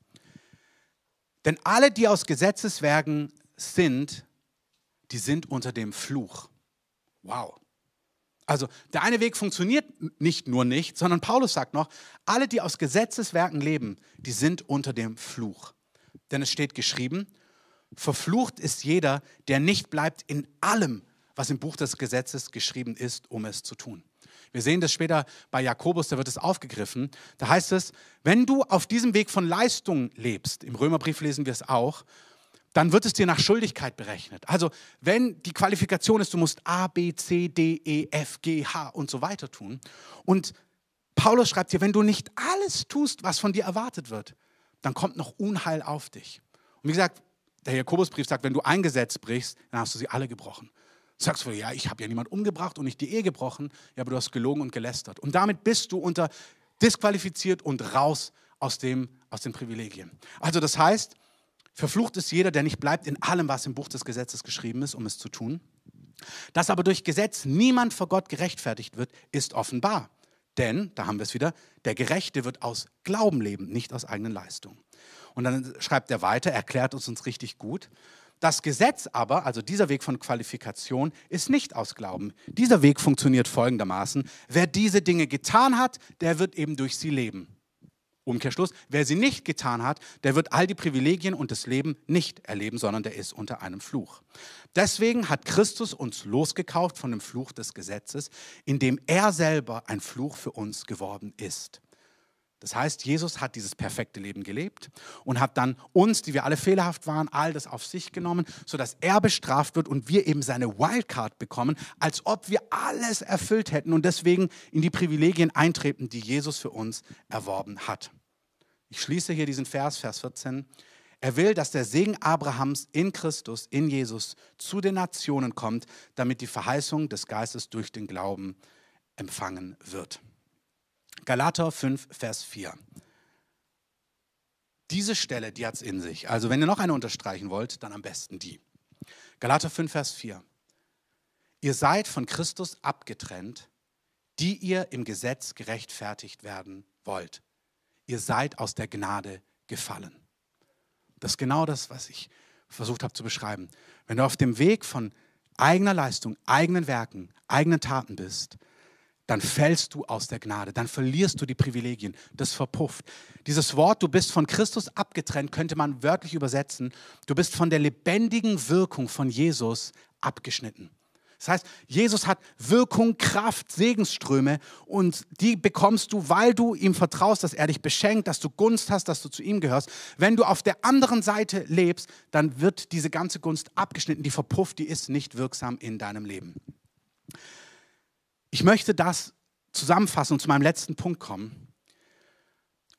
Speaker 1: Denn alle, die aus Gesetzeswerken sind, die sind unter dem Fluch. Wow. Also der eine Weg funktioniert nicht nur nicht, sondern Paulus sagt noch, alle, die aus Gesetzeswerken leben, die sind unter dem Fluch. Denn es steht geschrieben, verflucht ist jeder, der nicht bleibt in allem, was im Buch des Gesetzes geschrieben ist, um es zu tun. Wir sehen das später bei Jakobus, da wird es aufgegriffen. Da heißt es, wenn du auf diesem Weg von Leistung lebst, im Römerbrief lesen wir es auch, dann wird es dir nach Schuldigkeit berechnet. Also wenn die Qualifikation ist, du musst A, B, C, D, E, F, G, H und so weiter tun. Und Paulus schreibt hier, wenn du nicht alles tust, was von dir erwartet wird, dann kommt noch Unheil auf dich. Und wie gesagt, der Jakobusbrief sagt, wenn du ein Gesetz brichst, dann hast du sie alle gebrochen. Sagst du, ja, ich habe ja niemand umgebracht und nicht die Ehe gebrochen, ja, aber du hast gelogen und gelästert. Und damit bist du unter disqualifiziert und raus aus, dem, aus den Privilegien. Also das heißt, verflucht ist jeder, der nicht bleibt in allem, was im Buch des Gesetzes geschrieben ist, um es zu tun. Dass aber durch Gesetz niemand vor Gott gerechtfertigt wird, ist offenbar. Denn, da haben wir es wieder, der Gerechte wird aus Glauben leben, nicht aus eigenen Leistungen. Und dann schreibt er weiter, erklärt uns uns richtig gut. Das Gesetz aber, also dieser Weg von Qualifikation, ist nicht aus Glauben. Dieser Weg funktioniert folgendermaßen. Wer diese Dinge getan hat, der wird eben durch sie leben. Umkehrschluss, wer sie nicht getan hat, der wird all die Privilegien und das Leben nicht erleben, sondern der ist unter einem Fluch. Deswegen hat Christus uns losgekauft von dem Fluch des Gesetzes, indem er selber ein Fluch für uns geworden ist. Das heißt, Jesus hat dieses perfekte Leben gelebt und hat dann uns, die wir alle fehlerhaft waren, all das auf sich genommen, sodass er bestraft wird und wir eben seine Wildcard bekommen, als ob wir alles erfüllt hätten und deswegen in die Privilegien eintreten, die Jesus für uns erworben hat. Ich schließe hier diesen Vers, Vers 14. Er will, dass der Segen Abrahams in Christus, in Jesus, zu den Nationen kommt, damit die Verheißung des Geistes durch den Glauben empfangen wird. Galater 5, Vers 4. Diese Stelle, die hat es in sich. Also wenn ihr noch eine unterstreichen wollt, dann am besten die. Galater 5, Vers 4. Ihr seid von Christus abgetrennt, die ihr im Gesetz gerechtfertigt werden wollt. Ihr seid aus der Gnade gefallen. Das ist genau das, was ich versucht habe zu beschreiben. Wenn du auf dem Weg von eigener Leistung, eigenen Werken, eigenen Taten bist, dann fällst du aus der Gnade, dann verlierst du die Privilegien, das verpufft. Dieses Wort, du bist von Christus abgetrennt, könnte man wörtlich übersetzen, du bist von der lebendigen Wirkung von Jesus abgeschnitten. Das heißt, Jesus hat Wirkung, Kraft, Segensströme und die bekommst du, weil du ihm vertraust, dass er dich beschenkt, dass du Gunst hast, dass du zu ihm gehörst. Wenn du auf der anderen Seite lebst, dann wird diese ganze Gunst abgeschnitten, die verpufft, die ist nicht wirksam in deinem Leben. Ich möchte das zusammenfassen und zu meinem letzten Punkt kommen.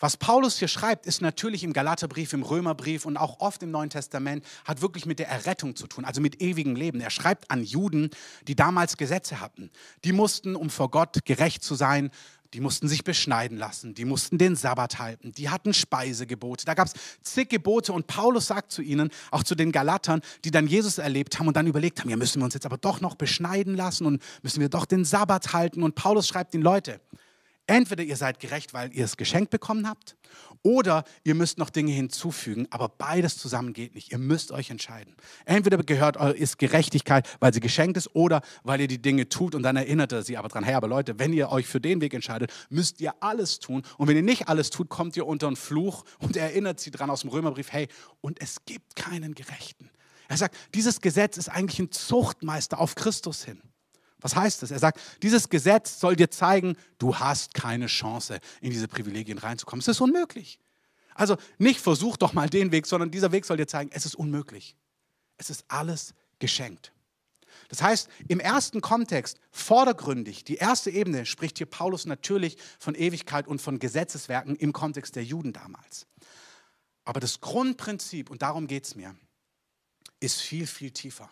Speaker 1: Was Paulus hier schreibt, ist natürlich im Galaterbrief, im Römerbrief und auch oft im Neuen Testament, hat wirklich mit der Errettung zu tun, also mit ewigem Leben. Er schreibt an Juden, die damals Gesetze hatten. Die mussten, um vor Gott gerecht zu sein, die mussten sich beschneiden lassen, die mussten den Sabbat halten, die hatten Speisegebote. Da gab es zig Gebote und Paulus sagt zu ihnen, auch zu den Galatern, die dann Jesus erlebt haben und dann überlegt haben, ja, müssen wir uns jetzt aber doch noch beschneiden lassen und müssen wir doch den Sabbat halten. Und Paulus schreibt den Leute, Entweder ihr seid gerecht, weil ihr es geschenkt bekommen habt, oder ihr müsst noch Dinge hinzufügen, aber beides zusammen geht nicht. Ihr müsst euch entscheiden. Entweder gehört ist Gerechtigkeit, weil sie geschenkt ist, oder weil ihr die Dinge tut und dann erinnert er sie aber dran. Hey, aber Leute, wenn ihr euch für den Weg entscheidet, müsst ihr alles tun. Und wenn ihr nicht alles tut, kommt ihr unter einen Fluch und er erinnert sie dran aus dem Römerbrief, hey, und es gibt keinen Gerechten. Er sagt, dieses Gesetz ist eigentlich ein Zuchtmeister auf Christus hin. Was heißt das? Er sagt, dieses Gesetz soll dir zeigen, du hast keine Chance, in diese Privilegien reinzukommen. Es ist unmöglich. Also nicht versuch doch mal den Weg, sondern dieser Weg soll dir zeigen, es ist unmöglich. Es ist alles geschenkt. Das heißt, im ersten Kontext, vordergründig, die erste Ebene, spricht hier Paulus natürlich von Ewigkeit und von Gesetzeswerken im Kontext der Juden damals. Aber das Grundprinzip, und darum geht es mir, ist viel, viel tiefer.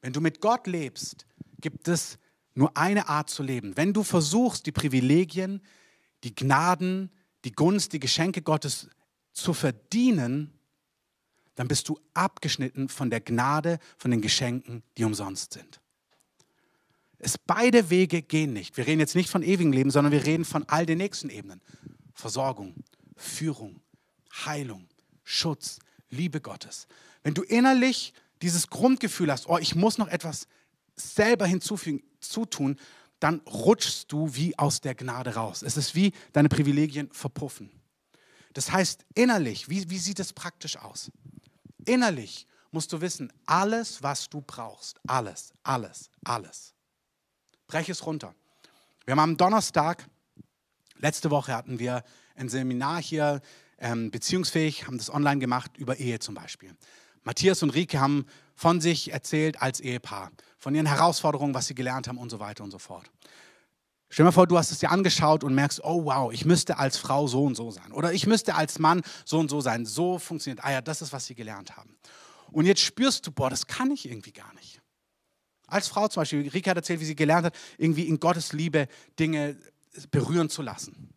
Speaker 1: Wenn du mit Gott lebst, gibt es nur eine Art zu leben. Wenn du versuchst, die Privilegien, die Gnaden, die Gunst, die Geschenke Gottes zu verdienen, dann bist du abgeschnitten von der Gnade, von den Geschenken, die umsonst sind. Es beide Wege gehen nicht. Wir reden jetzt nicht von ewigem Leben, sondern wir reden von all den nächsten Ebenen. Versorgung, Führung, Heilung, Schutz, Liebe Gottes. Wenn du innerlich dieses Grundgefühl hast, oh, ich muss noch etwas selber hinzufügen, zutun, dann rutschst du wie aus der Gnade raus. Es ist wie deine Privilegien verpuffen. Das heißt, innerlich, wie, wie sieht es praktisch aus? Innerlich musst du wissen, alles, was du brauchst, alles, alles, alles. Brech es runter. Wir haben am Donnerstag, letzte Woche hatten wir ein Seminar hier, ähm, beziehungsfähig, haben das online gemacht über Ehe zum Beispiel. Matthias und Rike haben von sich erzählt als Ehepaar, von ihren Herausforderungen, was sie gelernt haben und so weiter und so fort. Stell dir mal vor, du hast es dir angeschaut und merkst, oh wow, ich müsste als Frau so und so sein. Oder ich müsste als Mann so und so sein. So funktioniert. Ah ja, das ist, was sie gelernt haben. Und jetzt spürst du, boah, das kann ich irgendwie gar nicht. Als Frau zum Beispiel, Rika hat erzählt, wie sie gelernt hat, irgendwie in Gottes Liebe Dinge berühren zu lassen.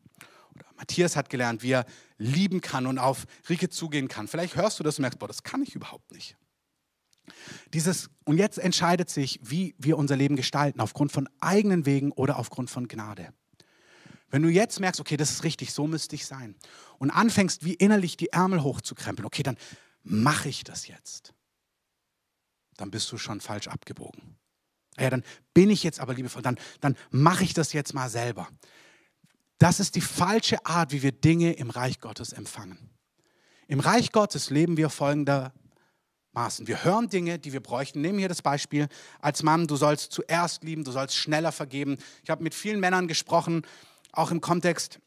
Speaker 1: Oder Matthias hat gelernt, wie er lieben kann und auf Rike zugehen kann. Vielleicht hörst du das und merkst, boah, das kann ich überhaupt nicht. Dieses, und jetzt entscheidet sich, wie wir unser Leben gestalten, aufgrund von eigenen Wegen oder aufgrund von Gnade. Wenn du jetzt merkst, okay, das ist richtig, so müsste ich sein, und anfängst, wie innerlich die Ärmel hochzukrempeln, okay, dann mache ich das jetzt, dann bist du schon falsch abgebogen. Ja, dann bin ich jetzt aber liebevoll, dann, dann mache ich das jetzt mal selber. Das ist die falsche Art, wie wir Dinge im Reich Gottes empfangen. Im Reich Gottes leben wir folgendermaßen. Wir hören Dinge, die wir bräuchten. Nehmen hier das Beispiel als Mann, du sollst zuerst lieben, du sollst schneller vergeben. Ich habe mit vielen Männern gesprochen, auch im Kontext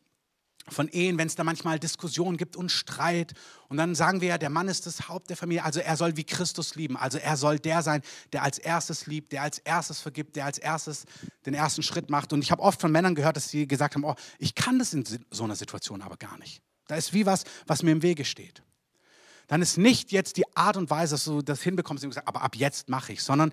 Speaker 1: von Ehen, wenn es da manchmal Diskussionen gibt und Streit. Und dann sagen wir ja, der Mann ist das Haupt der Familie, also er soll wie Christus lieben. Also er soll der sein, der als erstes liebt, der als erstes vergibt, der als erstes den ersten Schritt macht. Und ich habe oft von Männern gehört, dass sie gesagt haben, oh, ich kann das in so einer Situation aber gar nicht. Da ist wie was, was mir im Wege steht. Dann ist nicht jetzt die Art und Weise, dass du das hinbekommst, aber ab jetzt mache ich, sondern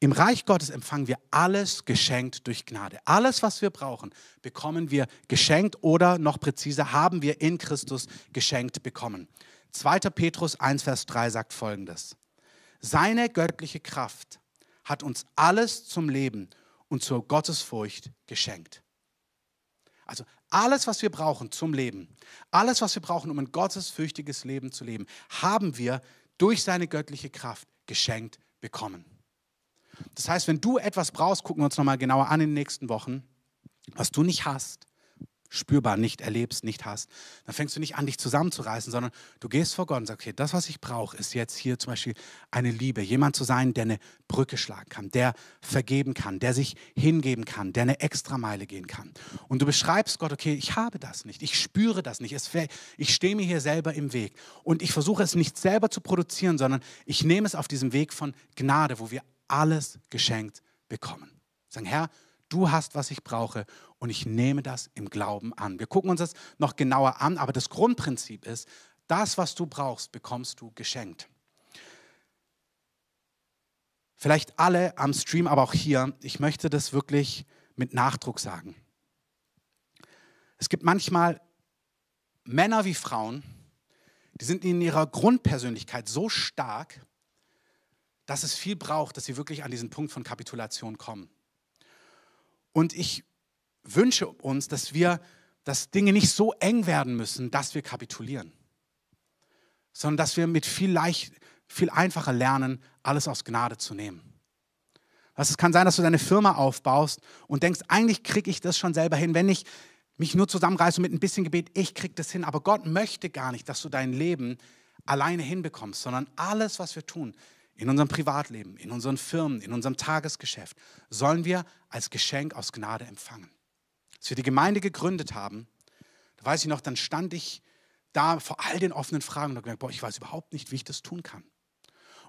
Speaker 1: im Reich Gottes empfangen wir alles geschenkt durch Gnade. Alles, was wir brauchen, bekommen wir geschenkt oder noch präziser, haben wir in Christus geschenkt bekommen. 2. Petrus 1, Vers 3 sagt folgendes. Seine göttliche Kraft hat uns alles zum Leben und zur Gottesfurcht geschenkt. Also alles, was wir brauchen zum Leben, alles, was wir brauchen, um ein gottesfürchtiges Leben zu leben, haben wir durch seine göttliche Kraft geschenkt bekommen. Das heißt, wenn du etwas brauchst, gucken wir uns nochmal genauer an in den nächsten Wochen, was du nicht hast, spürbar nicht erlebst, nicht hast, dann fängst du nicht an, dich zusammenzureißen, sondern du gehst vor Gott und sagst, okay, das, was ich brauche, ist jetzt hier zum Beispiel eine Liebe, jemand zu sein, der eine Brücke schlagen kann, der vergeben kann, der sich hingeben kann, der eine Extrameile gehen kann. Und du beschreibst Gott, okay, ich habe das nicht, ich spüre das nicht, ich stehe mir hier selber im Weg und ich versuche es nicht selber zu produzieren, sondern ich nehme es auf diesem Weg von Gnade, wo wir alles geschenkt bekommen. Sagen, Herr, du hast, was ich brauche und ich nehme das im Glauben an. Wir gucken uns das noch genauer an, aber das Grundprinzip ist, das, was du brauchst, bekommst du geschenkt. Vielleicht alle am Stream, aber auch hier, ich möchte das wirklich mit Nachdruck sagen. Es gibt manchmal Männer wie Frauen, die sind in ihrer Grundpersönlichkeit so stark, dass es viel braucht, dass sie wirklich an diesen Punkt von Kapitulation kommen. Und ich wünsche uns, dass wir, dass Dinge nicht so eng werden müssen, dass wir kapitulieren, sondern dass wir mit viel leicht, viel einfacher lernen, alles aus Gnade zu nehmen. Also es kann sein, dass du deine Firma aufbaust und denkst, eigentlich kriege ich das schon selber hin, wenn ich mich nur zusammenreiße mit ein bisschen Gebet, ich kriege das hin. Aber Gott möchte gar nicht, dass du dein Leben alleine hinbekommst, sondern alles, was wir tun, in unserem Privatleben, in unseren Firmen, in unserem Tagesgeschäft, sollen wir als Geschenk aus Gnade empfangen. Als wir die Gemeinde gegründet haben, da weiß ich noch, dann stand ich da vor all den offenen Fragen und habe gedacht, boah, ich weiß überhaupt nicht, wie ich das tun kann.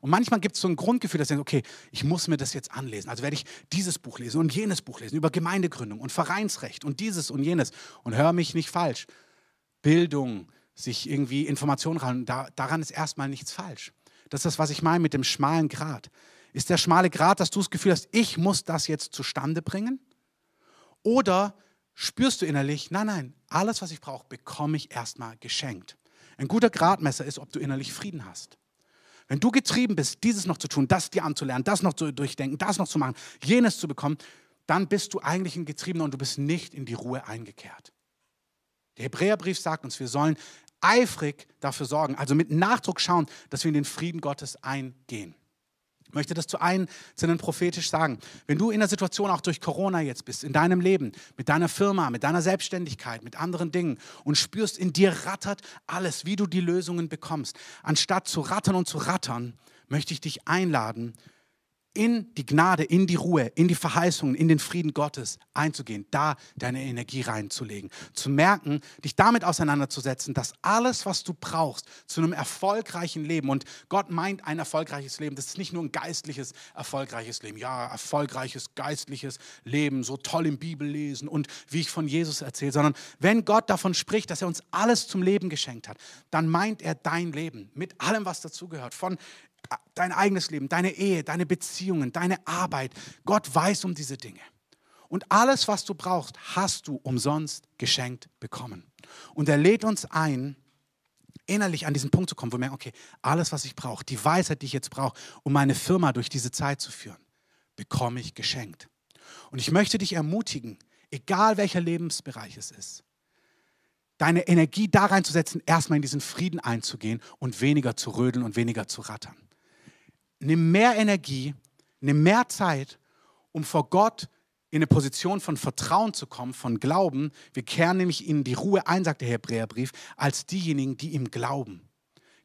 Speaker 1: Und manchmal gibt es so ein Grundgefühl, dass ich denke, okay, ich muss mir das jetzt anlesen. Also werde ich dieses Buch lesen und jenes Buch lesen über Gemeindegründung und Vereinsrecht und dieses und jenes. Und hör mich nicht falsch. Bildung, sich irgendwie Informationen ran, da, daran ist erstmal nichts falsch. Das ist das, was ich meine mit dem schmalen Grat. Ist der schmale Grat, dass du das Gefühl hast, ich muss das jetzt zustande bringen? Oder spürst du innerlich, nein, nein, alles, was ich brauche, bekomme ich erstmal geschenkt. Ein guter Gradmesser ist, ob du innerlich Frieden hast. Wenn du getrieben bist, dieses noch zu tun, das dir anzulernen, das noch zu durchdenken, das noch zu machen, jenes zu bekommen, dann bist du eigentlich ein Getriebener und du bist nicht in die Ruhe eingekehrt. Der Hebräerbrief sagt uns, wir sollen eifrig dafür sorgen, also mit Nachdruck schauen, dass wir in den Frieden Gottes eingehen. Ich möchte das zu einzelnen prophetisch sagen. Wenn du in der Situation auch durch Corona jetzt bist, in deinem Leben, mit deiner Firma, mit deiner Selbstständigkeit, mit anderen Dingen und spürst, in dir rattert alles, wie du die Lösungen bekommst, anstatt zu rattern und zu rattern, möchte ich dich einladen, in die Gnade, in die Ruhe, in die Verheißungen, in den Frieden Gottes einzugehen, da deine Energie reinzulegen, zu merken, dich damit auseinanderzusetzen, dass alles, was du brauchst zu einem erfolgreichen Leben, und Gott meint ein erfolgreiches Leben, das ist nicht nur ein geistliches, erfolgreiches Leben, ja, erfolgreiches, geistliches Leben, so toll im Bibel lesen und wie ich von Jesus erzähle, sondern wenn Gott davon spricht, dass er uns alles zum Leben geschenkt hat, dann meint er dein Leben mit allem, was dazugehört, von dein eigenes Leben, deine Ehe, deine Beziehungen, deine Arbeit. Gott weiß um diese Dinge. Und alles, was du brauchst, hast du umsonst geschenkt bekommen. Und er lädt uns ein, innerlich an diesen Punkt zu kommen, wo wir merken, okay, alles, was ich brauche, die Weisheit, die ich jetzt brauche, um meine Firma durch diese Zeit zu führen, bekomme ich geschenkt. Und ich möchte dich ermutigen, egal welcher Lebensbereich es ist, deine Energie da reinzusetzen, erstmal in diesen Frieden einzugehen und weniger zu rödeln und weniger zu rattern. Nimm mehr Energie, nimm mehr Zeit, um vor Gott in eine Position von Vertrauen zu kommen, von Glauben. Wir kehren nämlich in die Ruhe ein, sagt der Hebräerbrief, als diejenigen, die ihm glauben.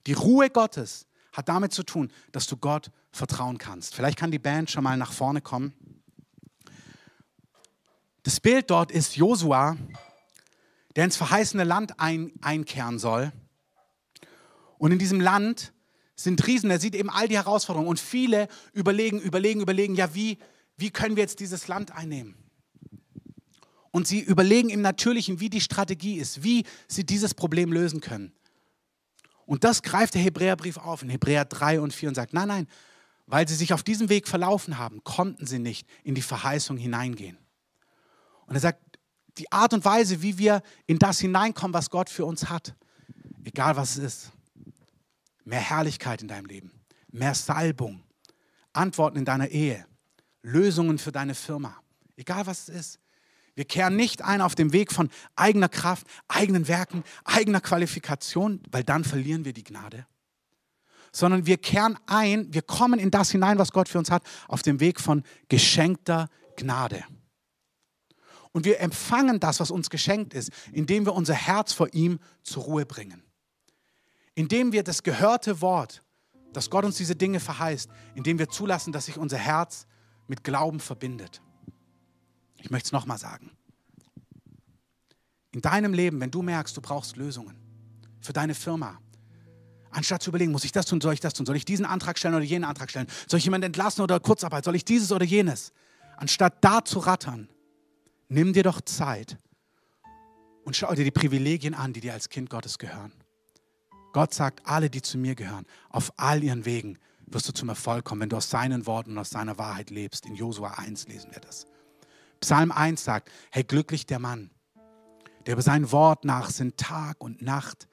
Speaker 1: Die Ruhe Gottes hat damit zu tun, dass du Gott vertrauen kannst. Vielleicht kann die Band schon mal nach vorne kommen. Das Bild dort ist Josua, der ins verheißene Land ein, einkehren soll. Und in diesem Land sind Riesen, er sieht eben all die Herausforderungen und viele überlegen, überlegen, überlegen, ja, wie, wie können wir jetzt dieses Land einnehmen? Und sie überlegen im Natürlichen, wie die Strategie ist, wie sie dieses Problem lösen können. Und das greift der Hebräerbrief auf in Hebräer 3 und 4 und sagt, nein, nein, weil sie sich auf diesem Weg verlaufen haben, konnten sie nicht in die Verheißung hineingehen. Und er sagt, die Art und Weise, wie wir in das hineinkommen, was Gott für uns hat, egal was es ist, mehr Herrlichkeit in deinem Leben, mehr Salbung, Antworten in deiner Ehe, Lösungen für deine Firma, egal was es ist. Wir kehren nicht ein auf dem Weg von eigener Kraft, eigenen Werken, eigener Qualifikation, weil dann verlieren wir die Gnade. Sondern wir kehren ein, wir kommen in das hinein, was Gott für uns hat, auf dem Weg von geschenkter Gnade. Und wir empfangen das, was uns geschenkt ist, indem wir unser Herz vor ihm zur Ruhe bringen. Indem wir das gehörte Wort, dass Gott uns diese Dinge verheißt, indem wir zulassen, dass sich unser Herz mit Glauben verbindet. Ich möchte es nochmal sagen. In deinem Leben, wenn du merkst, du brauchst Lösungen für deine Firma, anstatt zu überlegen, muss ich das tun, soll ich das tun, soll ich diesen Antrag stellen oder jenen Antrag stellen, soll ich jemanden entlassen oder Kurzarbeit, soll ich dieses oder jenes, anstatt da zu rattern, Nimm dir doch Zeit und schau dir die Privilegien an, die dir als Kind Gottes gehören. Gott sagt, alle, die zu mir gehören, auf all ihren Wegen wirst du zum Erfolg kommen, wenn du aus seinen Worten und aus seiner Wahrheit lebst. In Josua 1 lesen wir das. Psalm 1 sagt, hey, glücklich der Mann, der über sein Wort nachsinnt Tag und Nacht.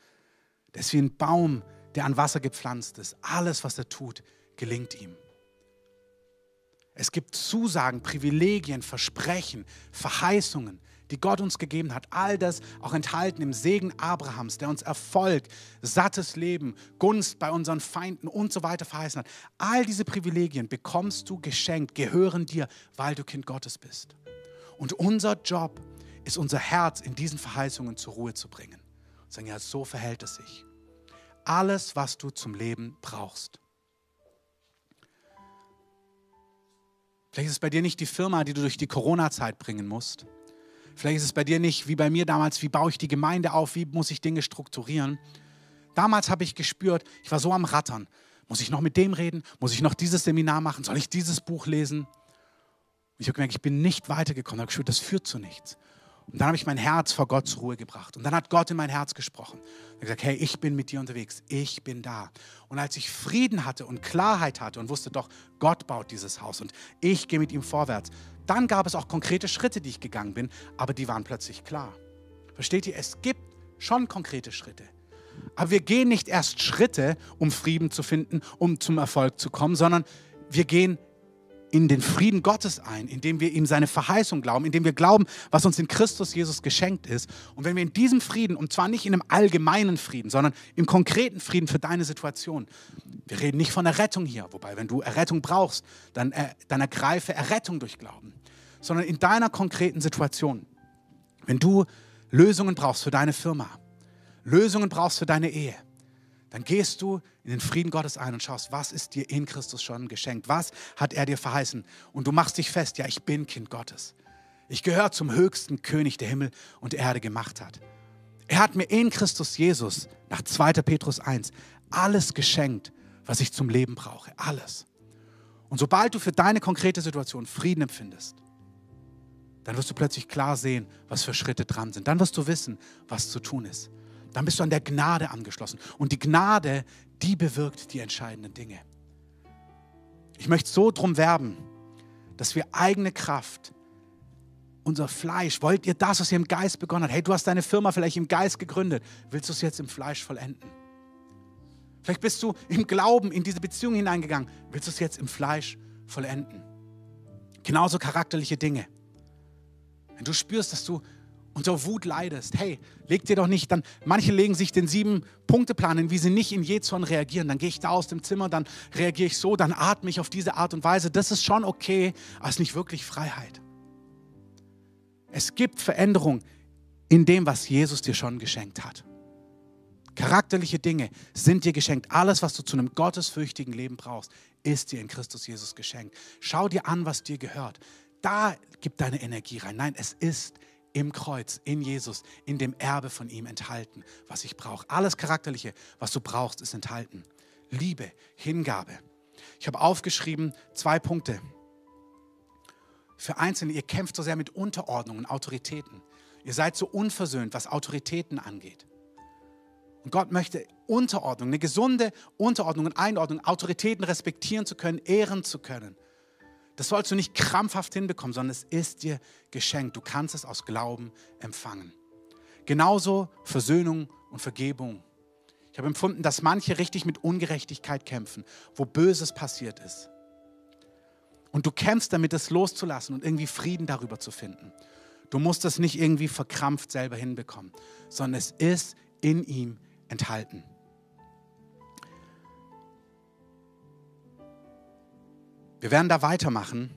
Speaker 1: Der ist wie ein Baum, der an Wasser gepflanzt ist. Alles, was er tut, gelingt ihm. Es gibt Zusagen, Privilegien, Versprechen, Verheißungen, die Gott uns gegeben hat. All das auch enthalten im Segen Abrahams, der uns Erfolg, sattes Leben, Gunst bei unseren Feinden und so weiter verheißen hat. All diese Privilegien bekommst du geschenkt, gehören dir, weil du Kind Gottes bist. Und unser Job ist, unser Herz in diesen Verheißungen zur Ruhe zu bringen. Und sagen, ja, so verhält es sich. Alles, was du zum Leben brauchst, Vielleicht ist es bei dir nicht die Firma, die du durch die Corona-Zeit bringen musst. Vielleicht ist es bei dir nicht wie bei mir damals, wie baue ich die Gemeinde auf, wie muss ich Dinge strukturieren. Damals habe ich gespürt, ich war so am Rattern. Muss ich noch mit dem reden? Muss ich noch dieses Seminar machen? Soll ich dieses Buch lesen? ich habe gemerkt, ich bin nicht weitergekommen. Ich habe gespürt, das führt zu nichts. Und dann habe ich mein Herz vor Gott zur Ruhe gebracht. Und dann hat Gott in mein Herz gesprochen. Er hat gesagt, hey, ich bin mit dir unterwegs. Ich bin da. Und als ich Frieden hatte und Klarheit hatte und wusste doch, Gott baut dieses Haus und ich gehe mit ihm vorwärts, dann gab es auch konkrete Schritte, die ich gegangen bin, aber die waren plötzlich klar. Versteht ihr? Es gibt schon konkrete Schritte. Aber wir gehen nicht erst Schritte, um Frieden zu finden, um zum Erfolg zu kommen, sondern wir gehen in den Frieden Gottes ein, indem wir ihm seine Verheißung glauben, indem wir glauben, was uns in Christus Jesus geschenkt ist. Und wenn wir in diesem Frieden, und zwar nicht in einem allgemeinen Frieden, sondern im konkreten Frieden für deine Situation, wir reden nicht von Errettung hier, wobei, wenn du Errettung brauchst, dann, äh, dann ergreife Errettung durch Glauben, sondern in deiner konkreten Situation, wenn du Lösungen brauchst für deine Firma, Lösungen brauchst für deine Ehe, dann gehst du in den Frieden Gottes ein und schaust, was ist dir in Christus schon geschenkt? Was hat er dir verheißen? Und du machst dich fest, ja, ich bin Kind Gottes. Ich gehöre zum höchsten König, der Himmel und Erde gemacht hat. Er hat mir in Christus Jesus, nach 2. Petrus 1, alles geschenkt, was ich zum Leben brauche. Alles. Und sobald du für deine konkrete Situation Frieden empfindest, dann wirst du plötzlich klar sehen, was für Schritte dran sind. Dann wirst du wissen, was zu tun ist dann bist du an der Gnade angeschlossen. Und die Gnade, die bewirkt die entscheidenden Dinge. Ich möchte so drum werben, dass wir eigene Kraft unser Fleisch? Wollt ihr das, was ihr im Geist begonnen habt? Hey, du hast deine Firma vielleicht im Geist gegründet. Willst du es jetzt im Fleisch vollenden? Vielleicht bist du im Glauben in diese Beziehung hineingegangen. Willst du es jetzt im Fleisch vollenden? Genauso charakterliche Dinge. Wenn du spürst, dass du unter Wut leidest, hey, leg dir doch nicht, dann, manche legen sich den sieben-Punkte-Plan hin, wie sie nicht in Jezorn reagieren. Dann gehe ich da aus dem Zimmer, dann reagiere ich so, dann atme ich auf diese Art und Weise. Das ist schon okay, aber es ist nicht wirklich Freiheit. Es gibt Veränderung in dem, was Jesus dir schon geschenkt hat. Charakterliche Dinge sind dir geschenkt. Alles, was du zu einem gottesfürchtigen Leben brauchst, ist dir in Christus Jesus geschenkt. Schau dir an, was dir gehört. Da gib deine Energie rein. Nein, es ist im Kreuz, in Jesus, in dem Erbe von ihm enthalten, was ich brauche. Alles Charakterliche, was du brauchst, ist enthalten. Liebe, Hingabe. Ich habe aufgeschrieben zwei Punkte. Für Einzelne, ihr kämpft so sehr mit Unterordnung und Autoritäten. Ihr seid so unversöhnt, was Autoritäten angeht. Und Gott möchte Unterordnung, eine gesunde Unterordnung und Einordnung, Autoritäten respektieren zu können, ehren zu können. Das sollst du nicht krampfhaft hinbekommen, sondern es ist dir geschenkt. Du kannst es aus Glauben empfangen. Genauso Versöhnung und Vergebung. Ich habe empfunden, dass manche richtig mit Ungerechtigkeit kämpfen, wo Böses passiert ist. Und du kämpfst damit, es loszulassen und irgendwie Frieden darüber zu finden. Du musst es nicht irgendwie verkrampft selber hinbekommen, sondern es ist in ihm enthalten. Wir werden da weitermachen.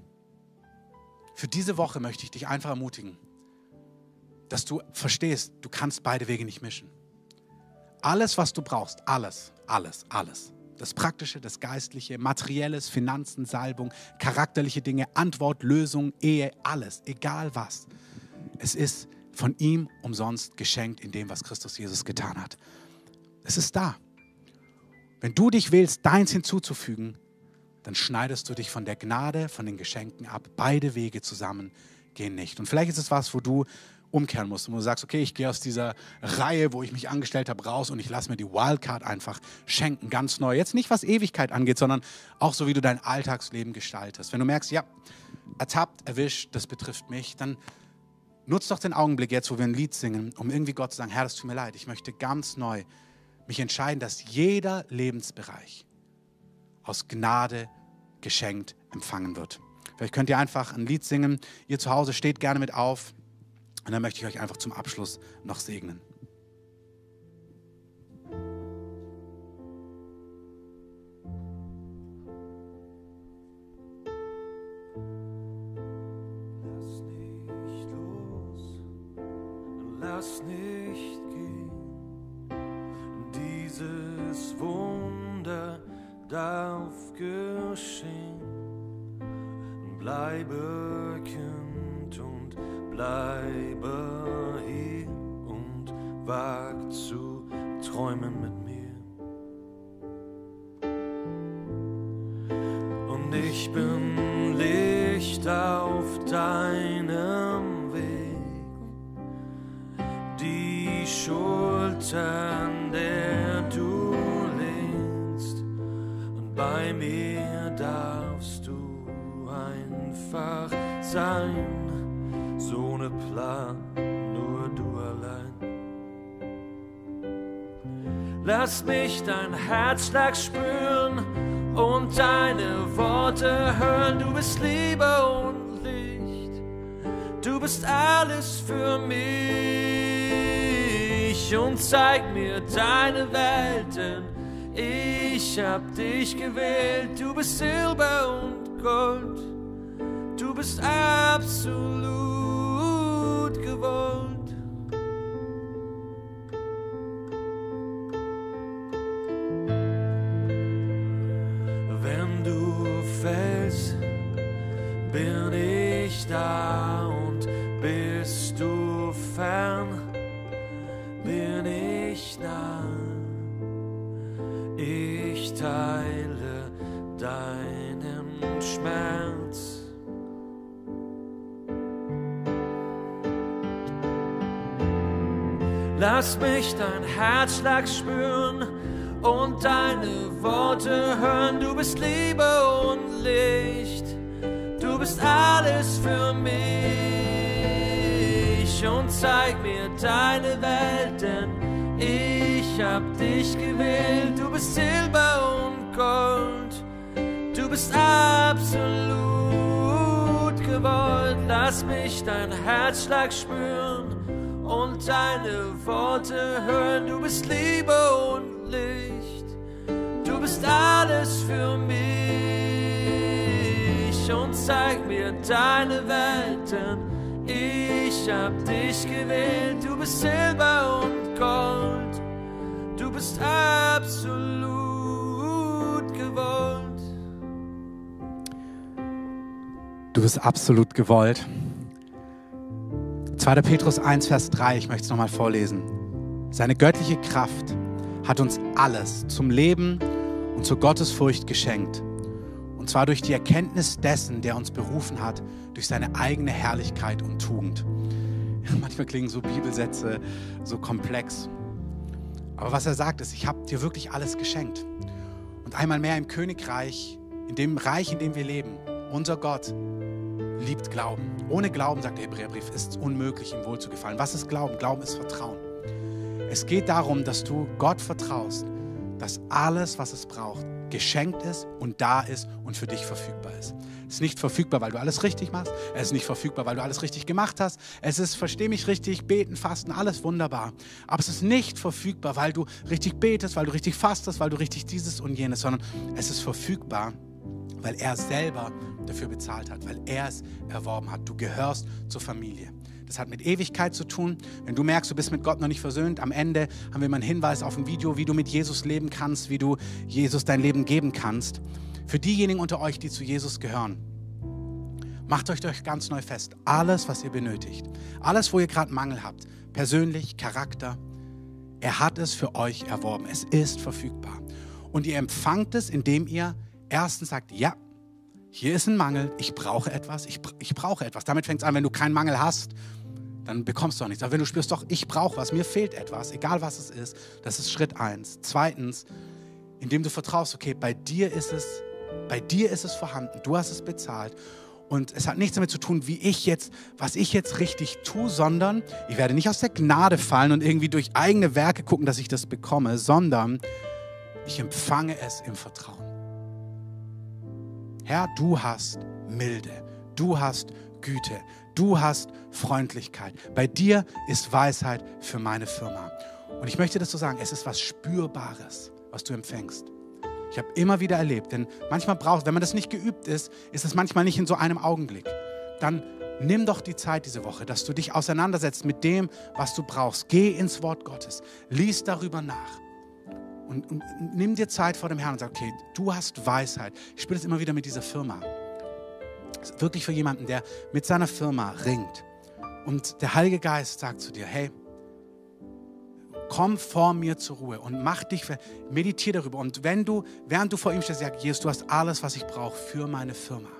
Speaker 1: Für diese Woche möchte ich dich einfach ermutigen, dass du verstehst, du kannst beide Wege nicht mischen. Alles, was du brauchst, alles, alles, alles. Das Praktische, das Geistliche, Materielles, Finanzen, Salbung, charakterliche Dinge, Antwort, Lösung, Ehe, alles, egal was. Es ist von ihm umsonst geschenkt in dem, was Christus Jesus getan hat. Es ist da. Wenn du dich willst, deins hinzuzufügen, dann schneidest du dich von der Gnade, von den Geschenken ab. Beide Wege zusammen gehen nicht. Und vielleicht ist es was, wo du umkehren musst, wo du sagst, okay, ich gehe aus dieser Reihe, wo ich mich angestellt habe, raus und ich lasse mir die Wildcard einfach schenken, ganz neu. Jetzt nicht, was Ewigkeit angeht, sondern auch so, wie du dein Alltagsleben gestaltest. Wenn du merkst, ja, ertappt, erwischt, das betrifft mich, dann nutz doch den Augenblick jetzt, wo wir ein Lied singen, um irgendwie Gott zu sagen, Herr, das tut mir leid, ich möchte ganz neu mich entscheiden, dass jeder Lebensbereich aus Gnade geschenkt empfangen wird. Vielleicht könnt ihr einfach ein Lied singen. Ihr zu Hause steht gerne mit auf. Und dann möchte ich euch einfach zum Abschluss noch segnen.
Speaker 2: Lass nicht los, lass nicht darf geschehen. Bleibe Kind und bleibe hier und wag zu träumen mit mir. Und ich bin Licht auf deinem Weg, die Schultern, Plan, nur du allein. Lass mich dein Herzschlag spüren und deine Worte hören. Du bist Liebe und Licht. Du bist alles für mich und zeig mir deine Welt, denn ich hab dich gewählt. Du bist Silber und Gold. Du bist absolut gewollt. Wenn du fällst, bin ich da und bist du Lass mich dein Herzschlag spüren und deine Worte hören. Du bist Liebe und Licht. Du bist alles für mich. und zeig mir deine Welt, denn ich hab dich gewählt. Du bist Silber und Gold, du bist absolut gewollt. Lass mich dein Herzschlag spüren und deine Worte hören. Du bist Liebe und Licht, du bist alles für mich und zeig mir deine Welt, denn ich hab dich gewählt, du bist Silber und Gold, du bist absolut gewollt.
Speaker 1: Du bist absolut gewollt. 2. Petrus 1, Vers 3, ich möchte es nochmal vorlesen. Seine göttliche Kraft hat uns alles zum Leben und zur Gottesfurcht geschenkt. Und zwar durch die Erkenntnis dessen, der uns berufen hat, durch seine eigene Herrlichkeit und Tugend. [laughs] Manchmal klingen so Bibelsätze so komplex. Aber was er sagt ist, ich habe dir wirklich alles geschenkt. Und einmal mehr im Königreich, in dem Reich, in dem wir leben, unser Gott liebt Glauben. Ohne Glauben, sagt der Hebräerbrief, ist es unmöglich, ihm wohl zu gefallen. Was ist Glauben? Glauben ist Vertrauen. Es geht darum, dass du Gott vertraust, dass alles, was es braucht, geschenkt ist und da ist und für dich verfügbar ist. Es ist nicht verfügbar, weil du alles richtig machst. Es ist nicht verfügbar, weil du alles richtig gemacht hast. Es ist, versteh mich richtig, beten, fasten, alles wunderbar. Aber es ist nicht verfügbar, weil du richtig betest, weil du richtig fastest, weil du richtig dieses und jenes, sondern es ist verfügbar, weil er selber dafür bezahlt hat, weil er es erworben hat. Du gehörst zur Familie. Das hat mit Ewigkeit zu tun. Wenn du merkst, du bist mit Gott noch nicht versöhnt, am Ende haben wir mal einen Hinweis auf ein Video, wie du mit Jesus leben kannst, wie du Jesus dein Leben geben kannst. Für diejenigen unter euch, die zu Jesus gehören, macht euch euch ganz neu fest. Alles, was ihr benötigt, alles, wo ihr gerade Mangel habt, persönlich, Charakter, er hat es für euch erworben. Es ist verfügbar. Und ihr empfangt es, indem ihr erstens sagt, ja, hier ist ein Mangel, ich brauche etwas, ich, ich brauche etwas. Damit fängt es an, wenn du keinen Mangel hast, dann bekommst du auch nichts. Aber wenn du spürst, doch, ich brauche was, mir fehlt etwas, egal was es ist, das ist Schritt eins. Zweitens, indem du vertraust, okay, bei dir ist es, bei dir ist es vorhanden, du hast es bezahlt. Und es hat nichts damit zu tun, wie ich jetzt, was ich jetzt richtig tue, sondern ich werde nicht aus der Gnade fallen und irgendwie durch eigene Werke gucken, dass ich das bekomme, sondern ich empfange es im Vertrauen. Herr, du hast Milde, du hast Güte, du hast Freundlichkeit. Bei dir ist Weisheit für meine Firma. Und ich möchte das so sagen, es ist was Spürbares, was du empfängst. Ich habe immer wieder erlebt, denn manchmal braucht, wenn man das nicht geübt ist, ist es manchmal nicht in so einem Augenblick. Dann nimm doch die Zeit diese Woche, dass du dich auseinandersetzt mit dem, was du brauchst. Geh ins Wort Gottes, lies darüber nach und, und, nimm dir Zeit vor dem Herrn und sag, okay, du hast Weisheit. Ich spüre das immer wieder mit dieser Firma. Das ist wirklich für jemanden, der mit seiner Firma ringt. Und der Heilige Geist sagt zu dir, hey, komm vor mir zur Ruhe und mach dich, meditiere darüber. Und wenn du, während du vor ihm stehst, sagst, Jesus, du hast alles, was ich brauche für meine Firma.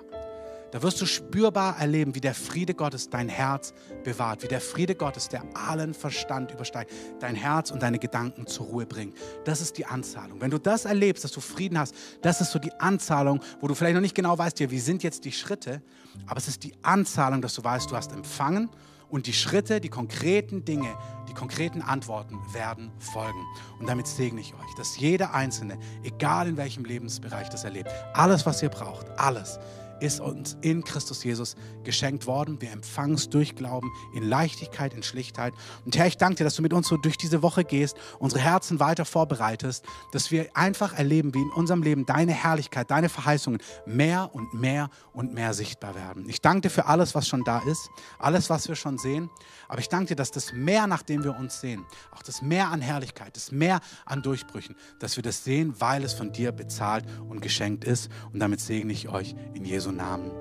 Speaker 1: Da wirst du spürbar erleben, wie der Friede Gottes dein Herz bewahrt, wie der Friede Gottes, der allen Verstand übersteigt, dein Herz und deine Gedanken zur Ruhe bringt. Das ist die Anzahlung. Wenn du das erlebst, dass du Frieden hast, das ist so die Anzahlung, wo du vielleicht noch nicht genau weißt, wie sind jetzt die Schritte, aber es ist die Anzahlung, dass du weißt, du hast empfangen und die Schritte, die konkreten Dinge, die konkreten Antworten werden folgen. Und damit segne ich euch, dass jeder Einzelne, egal in welchem Lebensbereich das erlebt, alles, was ihr braucht, alles, ist uns in Christus Jesus geschenkt worden. Wir empfangen es durch Glauben in Leichtigkeit, in Schlichtheit. Und Herr, ich danke dir, dass du mit uns so durch diese Woche gehst, unsere Herzen weiter vorbereitest, dass wir einfach erleben, wie in unserem Leben deine Herrlichkeit, deine Verheißungen mehr und mehr und mehr sichtbar werden. Ich danke dir für alles, was schon da ist, alles, was wir schon sehen. Aber ich danke dir, dass das Mehr, nach dem wir uns sehen, auch das Mehr an Herrlichkeit, das Mehr an Durchbrüchen, dass wir das sehen, weil es von dir bezahlt und geschenkt ist. Und damit segne ich euch in Jesu Namen.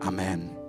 Speaker 1: Amen.